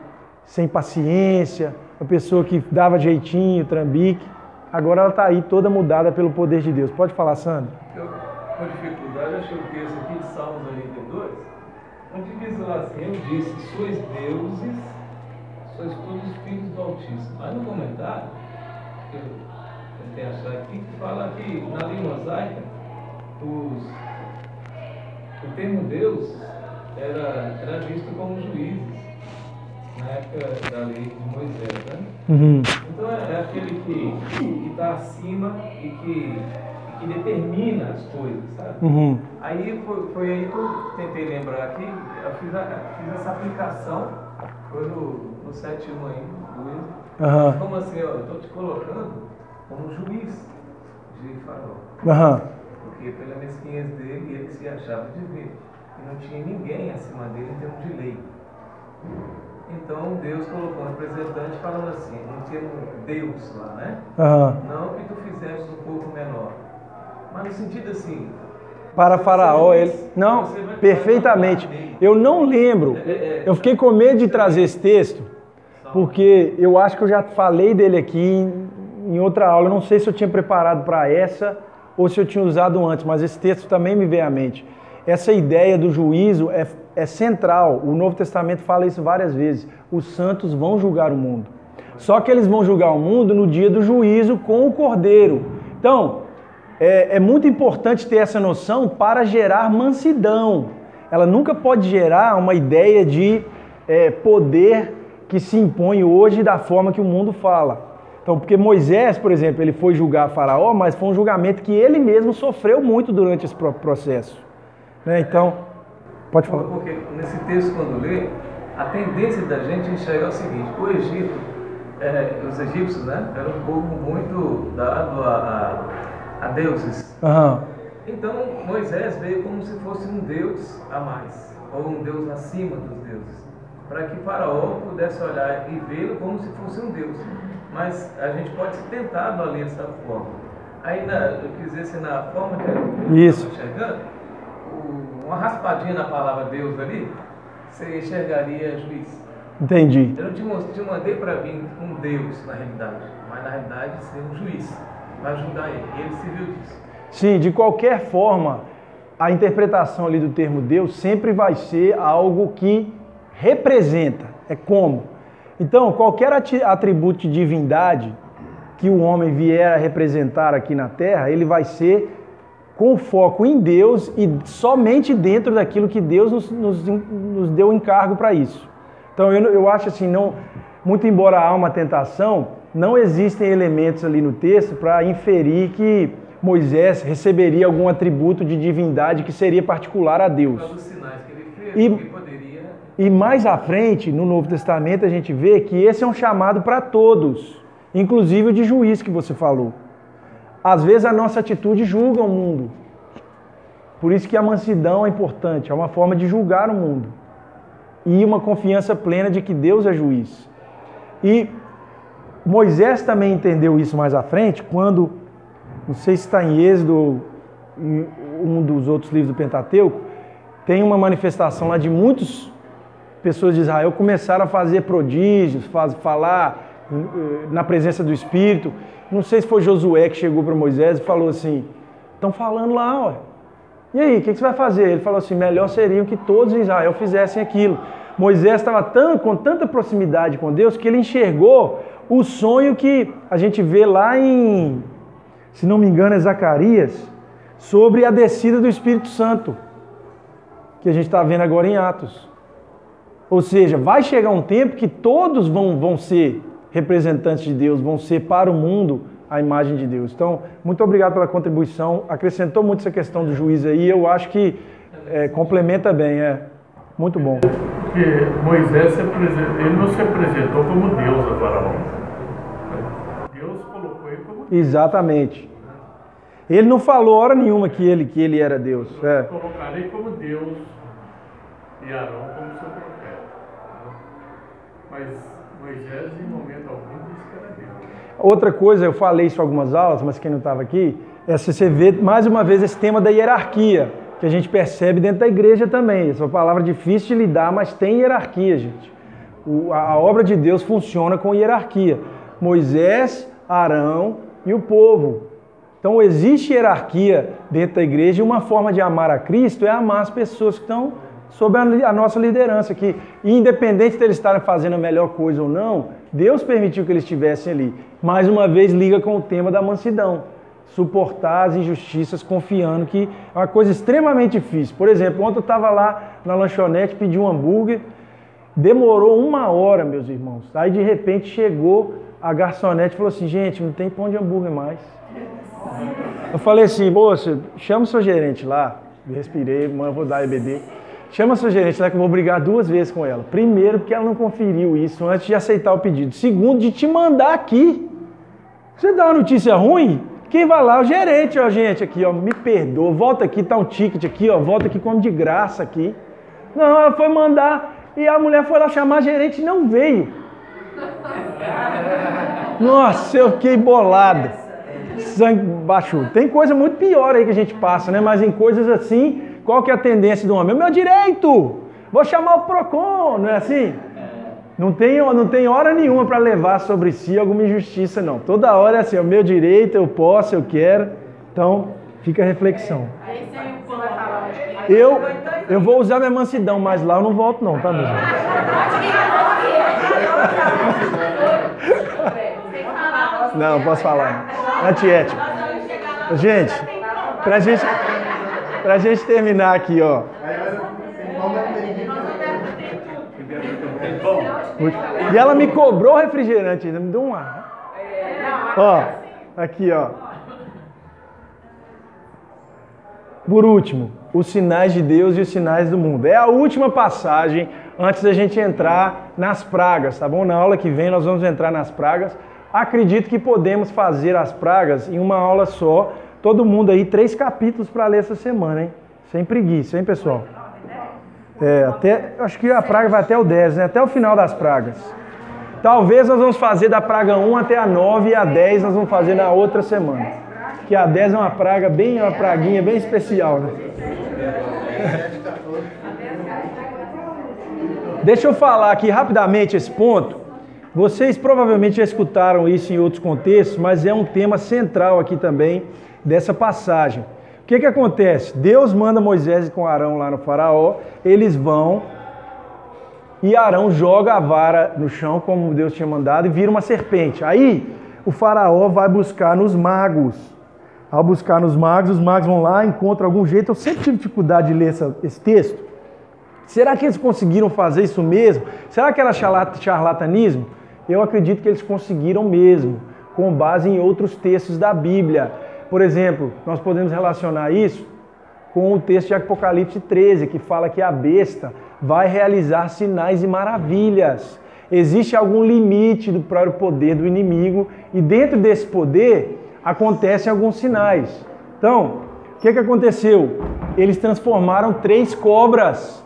Speaker 1: sem paciência, uma pessoa que dava jeitinho, trambique, agora ela está aí toda mudada pelo poder de Deus. Pode falar, Sandro?
Speaker 7: Eu, com dificuldade, achei o texto aqui de Salmos 92, onde diz lá assim, eu disse, sois deuses, sois todos filhos do Altíssimo. Mas no comentário, que eu tentei achar aqui, que fala que na língua mosaica, os, o termo Deus era, era visto como juízes na época da lei de Moisés, né?
Speaker 1: Uhum.
Speaker 7: Então é, é aquele que está acima e que, que determina as coisas, sabe?
Speaker 1: Uhum.
Speaker 7: Aí foi, foi aí que eu tentei lembrar aqui, eu fiz, a, fiz essa aplicação, foi no, no sétimo aí, Luiz.
Speaker 1: Aham.
Speaker 7: Como assim, ó, eu estou te colocando como juiz de Faraó.
Speaker 1: Aham.
Speaker 7: Porque pela mesquinhez dele, ele se achava de ver. E não tinha ninguém acima dele em termos de lei. Então Deus colocou um representante falando assim, um termo Deus lá, né?
Speaker 1: Aham.
Speaker 7: Não que tu fizeste um pouco menor. Mas no sentido assim.
Speaker 1: Para Faraó, ele. Não, perfeitamente. Eu não lembro.
Speaker 7: É, é,
Speaker 1: Eu fiquei com medo de trazer esse texto, porque eu acho que eu já falei dele aqui em, outra aula. Eu não sei se eu tinha preparado para essa ou se eu tinha usado antes, mas esse texto também me veio à mente. Essa ideia do juízo é, é central. O Novo Testamento fala isso várias vezes. Os santos vão julgar o mundo. Só que eles vão julgar o mundo no dia do juízo com o Cordeiro. Então, é, é muito importante ter essa noção para gerar mansidão. Ela nunca pode gerar uma ideia de é, poder que se impõe hoje da forma que o mundo fala. Então, porque Moisés, por exemplo, ele foi julgar Faraó, mas foi um julgamento que ele mesmo sofreu muito durante esse próprio processo. Né? Então, pode falar.
Speaker 7: Porque nesse texto, quando lê, a tendência da gente enxergar o seguinte: o Egito, é, os egípcios, né, era um povo muito dado a, a, a deuses.
Speaker 1: Aham.
Speaker 7: Então Moisés veio como se fosse um Deus a mais, ou um Deus acima dos deuses, para que Faraó pudesse olhar e vê-lo como se fosse um Deus. Mas a gente pode ser tentado ali dessa forma. Aí na, eu quis dizer assim, na forma que
Speaker 1: Isso.
Speaker 7: enxergando, uma raspadinha na palavra Deus ali, você enxergaria juiz.
Speaker 1: Entendi.
Speaker 7: Eu não te, te mandei para vir um Deus na realidade, mas na realidade ser um juiz, para ajudar ele. E ele se viu disso.
Speaker 1: Sim, de qualquer forma, a interpretação ali do termo Deus sempre vai ser algo que representa. É como. Então, qualquer atributo de divindade que o homem vier a representar aqui na Terra, ele vai ser com foco em Deus e somente dentro daquilo que Deus nos, nos, nos deu encargo para isso. Então eu, eu acho assim, não, muito embora há uma tentação, não existem elementos ali no texto para inferir que Moisés receberia algum atributo de divindade que seria particular a Deus.
Speaker 7: Sinais que ele
Speaker 1: E-. E mais à frente, no Novo Testamento, a gente vê que esse é um chamado para todos, inclusive o de juiz que você falou. Às vezes a nossa atitude julga o mundo. Por isso que a mansidão é importante, é uma forma de julgar o mundo. E uma confiança plena de que Deus é juiz. E Moisés também entendeu isso mais à frente, quando, não sei se está em Êxodo ou em um dos outros livros do Pentateuco, tem uma manifestação lá de muitas pessoas de Israel começaram a fazer prodígios, faz, falar eh, na presença do Espírito. Não sei se foi Josué que chegou para Moisés e falou assim: estão falando lá, ó. E aí, o que, que você vai fazer? Ele falou assim: melhor seria que todos em Israel fizessem aquilo. Moisés estava com tanta proximidade com Deus que ele enxergou o sonho que a gente vê lá em, se não me engano, é Zacarias, sobre a descida do Espírito Santo, que a gente está vendo agora em Atos. Ou seja, vai chegar um tempo que todos vão, vão ser representantes de Deus, vão ser para o mundo a imagem de Deus. Então, muito obrigado pela contribuição. Acrescentou muito essa questão do juiz aí. Eu acho que é, complementa bem. É muito bom.
Speaker 5: Porque Moisés ele não se apresentou como Deus a Faraó. Deus colocou ele como Deus.
Speaker 1: Exatamente. Ele não falou hora nenhuma que ele, que ele era Deus. É.
Speaker 5: Colocarei como Deus e Arão como seu. Moisés, em momento algum, que era Deus.
Speaker 1: Outra coisa, eu falei isso em algumas aulas, mas quem não estava aqui, é se você vê mais uma vez esse tema da hierarquia, que a gente percebe dentro da igreja também. Essa é uma palavra difícil de lidar, mas tem hierarquia, gente. O, a, a obra de Deus funciona com hierarquia. Moisés, Arão e o povo. Então existe hierarquia dentro da igreja e uma forma de amar a Cristo é amar as pessoas que estão sob a, a nossa liderança, que independente de eles estarem fazendo a melhor coisa ou não, Deus permitiu que eles estivessem ali. Mais uma vez liga com o tema da mansidão. Suportar as injustiças confiando que é uma coisa extremamente difícil. Por exemplo, ontem eu estava lá na lanchonete, pedi um hambúrguer, demorou uma hora, meus irmãos. Aí de repente chegou a garçonete e falou assim: gente, não tem pão de hambúrguer mais. Eu falei assim, moça, chama o seu gerente lá. Respirei, mãe, eu vou dar EBD. Chama seu gerente lá que eu vou brigar duas vezes com ela. Primeiro, porque ela não conferiu isso antes de aceitar o pedido. Segundo, de te mandar aqui. Você dá uma notícia ruim, quem vai lá? O gerente, ó, gente, aqui, ó, me perdoa, volta aqui, tá um ticket aqui, ó, volta aqui, come de graça aqui. Não, ela foi mandar e a mulher foi lá chamar a gerente e não veio. Nossa, eu fiquei bolado. Sangue baixou. Tem coisa muito pior aí que a gente passa, né? Mas em coisas assim, qual que é a tendência do homem? É meu direito! Vou chamar o PROCON, não é assim? Não tem, não tem hora nenhuma para levar sobre si alguma injustiça, não. Toda hora é assim, é o meu direito, eu posso, eu quero. Então, fica a reflexão. Eu, eu vou usar minha mansidão, mas lá eu não volto não, tá, meu Não, posso falar. Antiético. Gente, pra gente, pra gente terminar aqui, ó. E ela me cobrou refrigerante ainda, me deu um ar. Ó, aqui, ó. Por último, os sinais de Deus e os sinais do mundo. É a última passagem antes da gente entrar nas pragas, tá bom? Na aula que vem nós vamos entrar nas pragas. Acredito que podemos fazer as pragas em uma aula só. Todo mundo aí, três capítulos para ler essa semana, hein? Sem preguiça, hein, pessoal? É, até, acho que a praga vai até o 10, né? Até o final das pragas. Talvez nós vamos fazer da praga 1 até a 9 e a 10 nós vamos fazer na outra semana. Que a 10 é uma praga bem, uma praguinha bem especial, né? Deixa eu falar aqui rapidamente esse ponto. Vocês provavelmente já escutaram isso em outros contextos, mas é um tema central aqui também dessa passagem. O que, que acontece? Deus manda Moisés com Arão lá no faraó, eles vão e Arão joga a vara no chão, como Deus tinha mandado, e vira uma serpente. Aí o faraó vai buscar nos magos. Ao buscar nos magos, os magos vão lá, encontram algum jeito. Eu sempre tive dificuldade de ler essa, esse texto. Será que eles conseguiram fazer isso mesmo? Será que era charlatanismo? Eu acredito que eles conseguiram mesmo, com base em outros textos da Bíblia. Por exemplo, nós podemos relacionar isso com o texto de Apocalipse 13, que fala que a besta vai realizar sinais e maravilhas. Existe algum limite do próprio poder do inimigo e dentro desse poder acontecem alguns sinais. Então, o que, que aconteceu? Eles transformaram três cobras.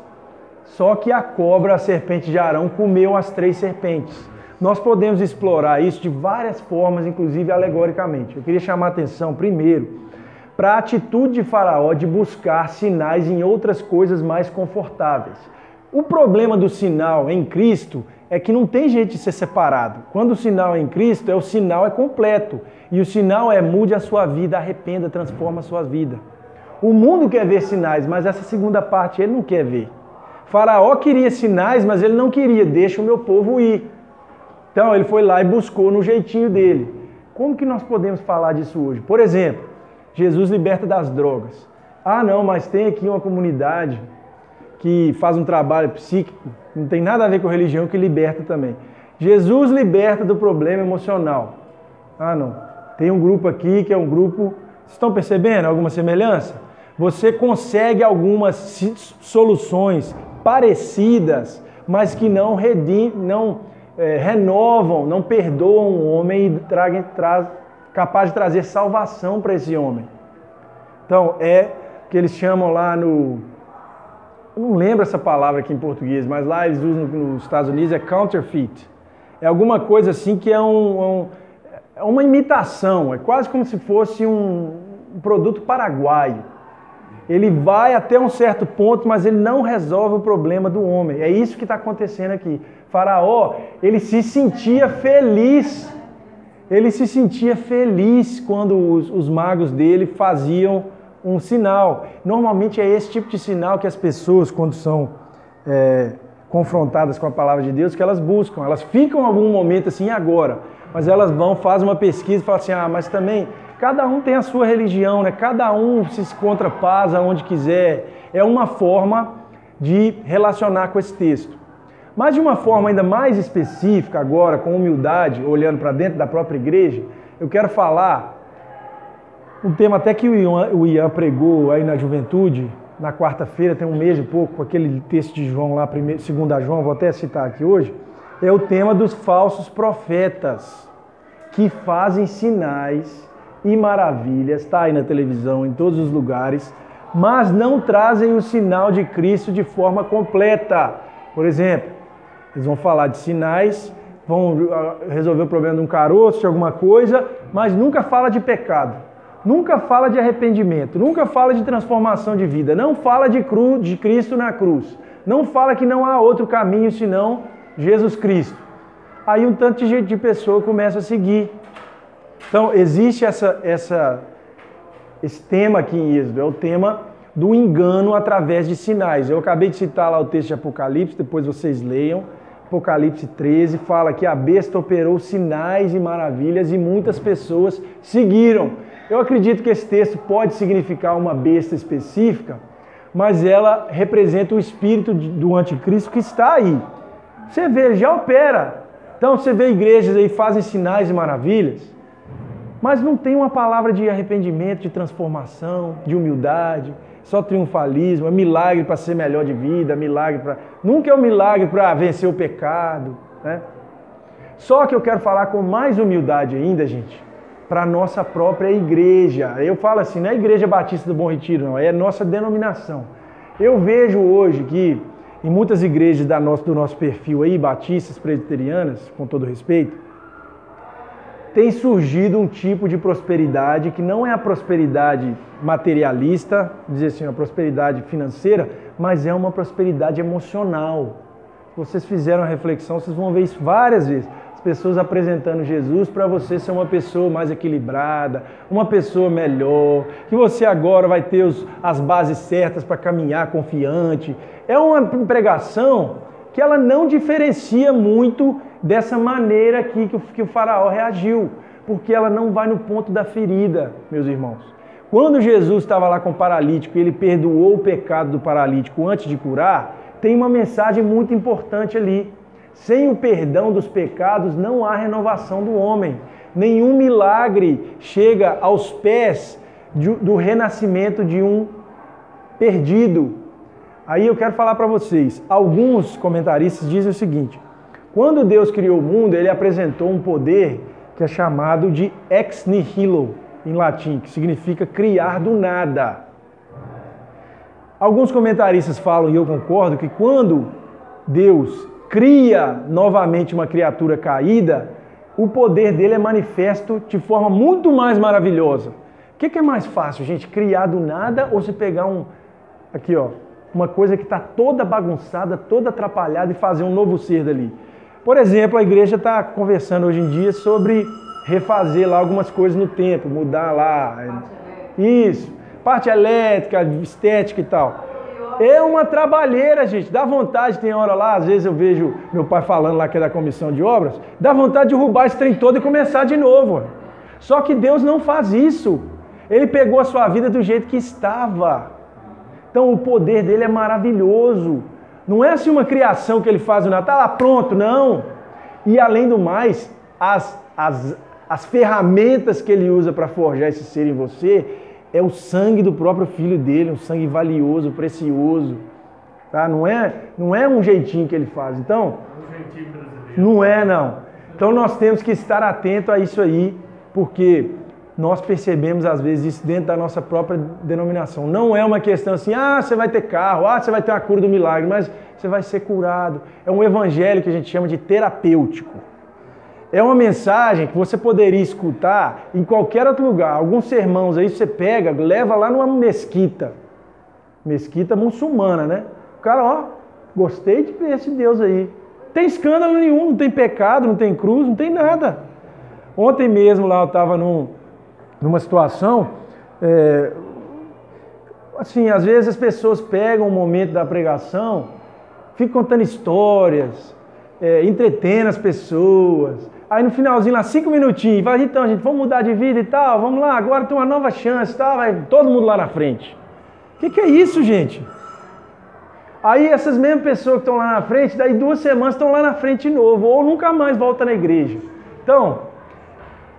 Speaker 1: Só que a cobra, a serpente de Arão, comeu as três serpentes. Nós podemos explorar isso de várias formas, inclusive alegoricamente. Eu queria chamar a atenção, primeiro, para a atitude de Faraó de buscar sinais em outras coisas mais confortáveis. O problema do sinal em Cristo é que não tem jeito de ser separado. Quando o sinal é em Cristo, é o sinal é completo. E o sinal é mude a sua vida, arrependa, transforma a sua vida. O mundo quer ver sinais, mas essa segunda parte ele não quer ver. Faraó queria sinais, mas ele não queria, deixa o meu povo ir. Então ele foi lá e buscou no jeitinho dele. Como que nós podemos falar disso hoje? Por exemplo, Jesus liberta das drogas. Ah, não, mas tem aqui uma comunidade que faz um trabalho psíquico, não tem nada a ver com religião, que liberta também. Jesus liberta do problema emocional. Ah, não. Tem um grupo aqui que é um grupo. Vocês estão percebendo alguma semelhança? Você consegue algumas soluções parecidas, mas que não, redim, não é, renovam, não perdoam o homem e tragam, traz, capaz de trazer salvação para esse homem. Então, é que eles chamam lá no. Eu não lembro essa palavra aqui em português, mas lá eles usam nos Estados Unidos é counterfeit. É alguma coisa assim que é, um, um, é uma imitação, é quase como se fosse um, um produto paraguaio. Ele vai até um certo ponto, mas ele não resolve o problema do homem. É isso que está acontecendo aqui. Faraó, ele se sentia feliz. Ele se sentia feliz quando os, os magos dele faziam um sinal. Normalmente é esse tipo de sinal que as pessoas, quando são é, confrontadas com a palavra de Deus, que elas buscam. Elas ficam algum momento assim, agora. Mas elas vão, fazem uma pesquisa e falam assim: ah, mas também cada um tem a sua religião, né? Cada um se encontra paz aonde quiser. É uma forma de relacionar com esse texto. Mas de uma forma ainda mais específica, agora, com humildade, olhando para dentro da própria igreja, eu quero falar um tema até que o Ian, o Ian pregou aí na juventude, na quarta-feira, tem um mês e pouco, aquele texto de João lá, primeiro, segunda João, vou até citar aqui hoje, é o tema dos falsos profetas, que fazem sinais e maravilhas, está aí na televisão, em todos os lugares, mas não trazem o sinal de Cristo de forma completa. Por exemplo, eles vão falar de sinais, vão ah, resolver o problema de um caroço, de alguma coisa, mas nunca fala de pecado. Nunca fala de arrependimento, nunca fala de transformação de vida, não fala de, cru, de Cristo na cruz, não fala que não há outro caminho senão Jesus Cristo. Aí um tanto de, de pessoa começa a seguir. Então existe essa, essa, esse tema aqui em Êxodo, é o tema do engano através de sinais. Eu acabei de citar lá o texto de Apocalipse, depois vocês leiam. Apocalipse 13 fala que a besta operou sinais e maravilhas e muitas pessoas seguiram. Eu acredito que esse texto pode significar uma besta específica, mas ela representa o espírito do anticristo que está aí. Você vê, já opera. Então você vê igrejas aí fazem sinais e maravilhas, mas não tem uma palavra de arrependimento, de transformação, de humildade, só triunfalismo, é milagre para ser melhor de vida, milagre para. Nunca é um milagre para vencer o pecado. Né? Só que eu quero falar com mais humildade ainda, gente para a nossa própria igreja. Eu falo assim, não é a Igreja Batista do Bom Retiro, não, é nossa denominação. Eu vejo hoje que em muitas igrejas do nosso perfil aí, batistas, presbiterianas, com todo respeito, tem surgido um tipo de prosperidade que não é a prosperidade materialista, dizer assim, a prosperidade financeira, mas é uma prosperidade emocional. Vocês fizeram a reflexão, vocês vão ver isso várias vezes as pessoas apresentando Jesus para você ser uma pessoa mais equilibrada, uma pessoa melhor, que você agora vai ter os, as bases certas para caminhar confiante. É uma pregação que ela não diferencia muito dessa maneira aqui que o, que o faraó reagiu, porque ela não vai no ponto da ferida, meus irmãos. Quando Jesus estava lá com o paralítico e ele perdoou o pecado do paralítico antes de curar, tem uma mensagem muito importante ali. Sem o perdão dos pecados não há renovação do homem. Nenhum milagre chega aos pés do renascimento de um perdido. Aí eu quero falar para vocês. Alguns comentaristas dizem o seguinte: quando Deus criou o mundo, ele apresentou um poder que é chamado de ex nihilo, em latim, que significa criar do nada. Alguns comentaristas falam, e eu concordo, que quando Deus cria novamente uma criatura caída, o poder dele é manifesto de forma muito mais maravilhosa. O que, é mais fácil, gente? Criar do nada ou se pegar um. Aqui, ó. Uma coisa que está toda bagunçada, toda atrapalhada e fazer um novo ser dali. Por exemplo, a igreja está conversando hoje em dia sobre refazer lá algumas coisas no templo, mudar lá. Parte Isso. Parte elétrica, estética e tal. É uma trabalheira, gente. Dá vontade, tem hora lá, às vezes eu vejo meu pai falando lá que é da comissão de obras, dá vontade de derrubar esse trem todo e começar de novo. Só que Deus não faz isso. Ele pegou a sua vida do jeito que estava. Então o poder dele é maravilhoso. Não é assim uma criação que ele faz no Natal, tá lá pronto, não. E além do mais, as, as, as ferramentas que ele usa para forjar esse ser em você é o sangue do próprio filho dele, um sangue valioso, precioso. Tá? Não, é, não é um jeitinho que ele faz. Então, não é não. Então nós temos que estar atento a isso aí, porque nós percebemos às vezes isso dentro da nossa própria denominação. Não é uma questão assim, ah, você vai ter carro, ah, você vai ter a cura do milagre, mas você vai ser curado. É um evangelho que a gente chama de terapêutico. É uma mensagem que você poderia escutar em qualquer outro lugar. Alguns sermãos aí você pega, leva lá numa mesquita. Mesquita muçulmana, né? O cara, ó, gostei de ver esse Deus aí. Não tem escândalo nenhum, não tem pecado, não tem cruz, não tem nada. Ontem mesmo lá eu estava num, numa situação, é, assim, às vezes as pessoas pegam o momento da pregação, ficam contando histórias, é, entretendo as pessoas, Aí no finalzinho, lá, cinco minutinhos, vai, então, gente, vamos mudar de vida e tal, vamos lá, agora tem uma nova chance tal, vai todo mundo lá na frente. O que, que é isso, gente? Aí essas mesmas pessoas que estão lá na frente, daí duas semanas estão lá na frente de novo, ou nunca mais volta na igreja. Então,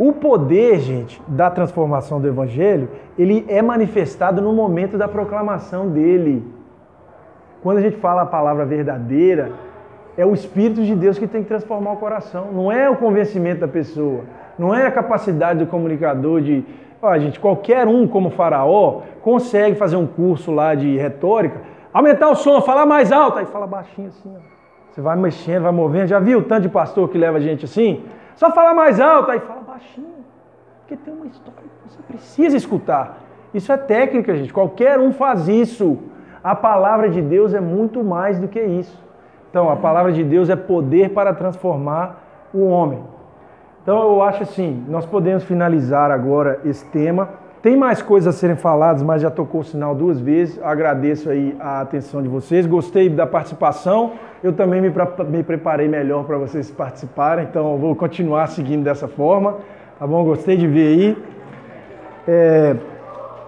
Speaker 1: o poder, gente, da transformação do evangelho, ele é manifestado no momento da proclamação dele. Quando a gente fala a palavra verdadeira, é o Espírito de Deus que tem que transformar o coração. Não é o convencimento da pessoa. Não é a capacidade do comunicador de. Ó, gente, qualquer um como faraó consegue fazer um curso lá de retórica, aumentar o som, falar mais alto, aí fala baixinho assim, ó. Você vai mexendo, vai movendo. Já viu o tanto de pastor que leva a gente assim? Só falar mais alto, aí fala baixinho. Porque tem uma história que você precisa escutar. Isso é técnica, gente. Qualquer um faz isso. A palavra de Deus é muito mais do que isso. Então, a palavra de Deus é poder para transformar o homem. Então, eu acho assim, nós podemos finalizar agora esse tema. Tem mais coisas a serem faladas, mas já tocou o sinal duas vezes. Agradeço aí a atenção de vocês. Gostei da participação. Eu também me, me preparei melhor para vocês participarem, então vou continuar seguindo dessa forma. Tá bom? Gostei de ver aí. É,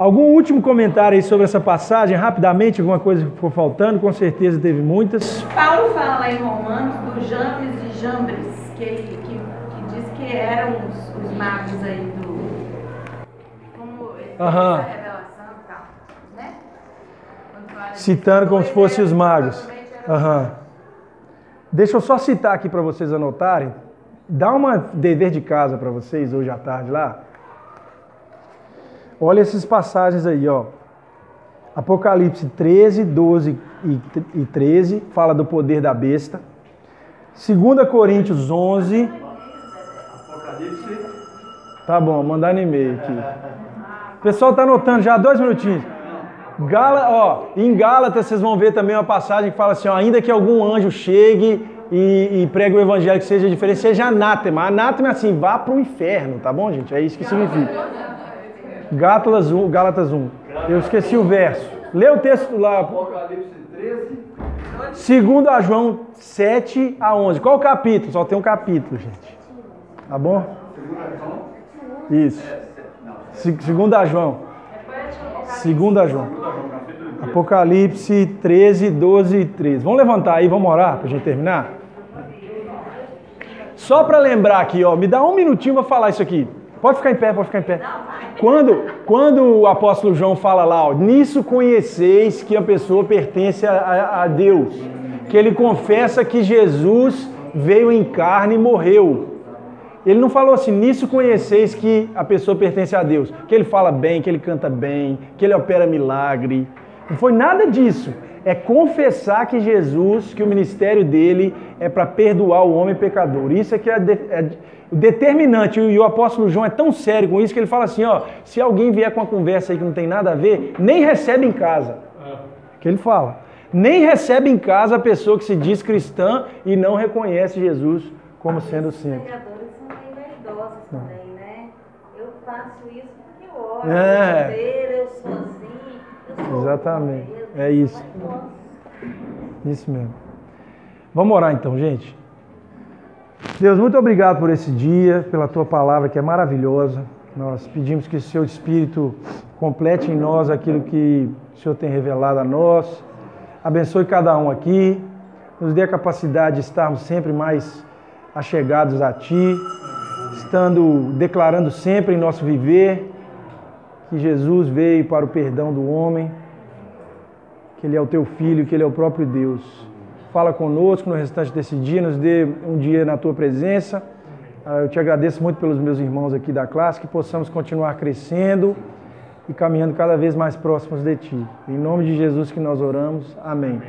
Speaker 1: Algum último comentário aí sobre essa passagem, rapidamente, alguma coisa que ficou faltando? Com certeza teve muitas.
Speaker 4: Paulo fala lá em Romanos do Jambres e Jambres, que, que, que diz que eram os, os magos aí do.
Speaker 1: Aham. essa revelação e tal, né? Citando como se fossem os magos. Aham. Deixa eu só citar aqui para vocês anotarem. Dá uma dever de casa para vocês hoje à tarde lá. Olha essas passagens aí, ó. Apocalipse 13, 12 e 13 fala do poder da besta. 2 Coríntios 11. Apocalipse. Tá bom, mandar no e-mail aqui. Pessoal tá anotando já, dois minutinhos. Gala, ó, em Gálatas vocês vão ver também uma passagem que fala assim: ó, ainda que algum anjo chegue e, e pregue o evangelho que seja diferente, seja anátema. Anátema é assim, vá para o inferno, tá bom, gente? É isso que significa. Gálatas 1, Gálatas 1. Eu esqueci o verso. Lê o texto lá. 13. 2 João 7 a 11. Qual o capítulo? Só tem um capítulo, gente. Tá bom? Isso. Segunda João. Segunda João. Apocalipse 13, 12 e 13. Vamos levantar aí, vamos orar para a gente terminar? Só para lembrar aqui, ó, me dá um minutinho para falar isso aqui. Pode ficar em pé, pode ficar em pé. Quando, quando o apóstolo João fala lá, ó, nisso conheceis que a pessoa pertence a, a Deus, que ele confessa que Jesus veio em carne e morreu. Ele não falou assim, nisso conheceis que a pessoa pertence a Deus, que ele fala bem, que ele canta bem, que ele opera milagre. Não foi nada disso. É confessar que Jesus, que o ministério dele é para perdoar o homem pecador. Isso é que é, é determinante. E o apóstolo João é tão sério com isso que ele fala assim: ó, se alguém vier com uma conversa aí que não tem nada a ver, nem recebe em casa. É. Que ele fala. Nem recebe em casa a pessoa que se diz cristã e não reconhece Jesus como sendo o centro. Os pregadores são meio vaidosos também, né? Eu faço isso porque eu oro, é. eu sozinho.
Speaker 2: Eu sou
Speaker 1: Exatamente.
Speaker 2: eu
Speaker 1: É isso. Isso mesmo. Vamos orar então, gente. Deus, muito obrigado por esse dia, pela tua palavra que é maravilhosa. Nós pedimos que o seu Espírito complete em nós aquilo que o Senhor tem revelado a nós. Abençoe cada um aqui. Nos dê a capacidade de estarmos sempre mais achegados a Ti, estando declarando sempre em nosso viver que Jesus veio para o perdão do homem, que Ele é o Teu Filho, que Ele é o próprio Deus. Fala conosco no restante desse dia, nos dê um dia na Tua presença. Ah, Eu te agradeço muito pelos meus irmãos aqui da classe, que possamos continuar crescendo e caminhando cada vez mais próximos de Ti. Em nome de Jesus que nós oramos. Amém.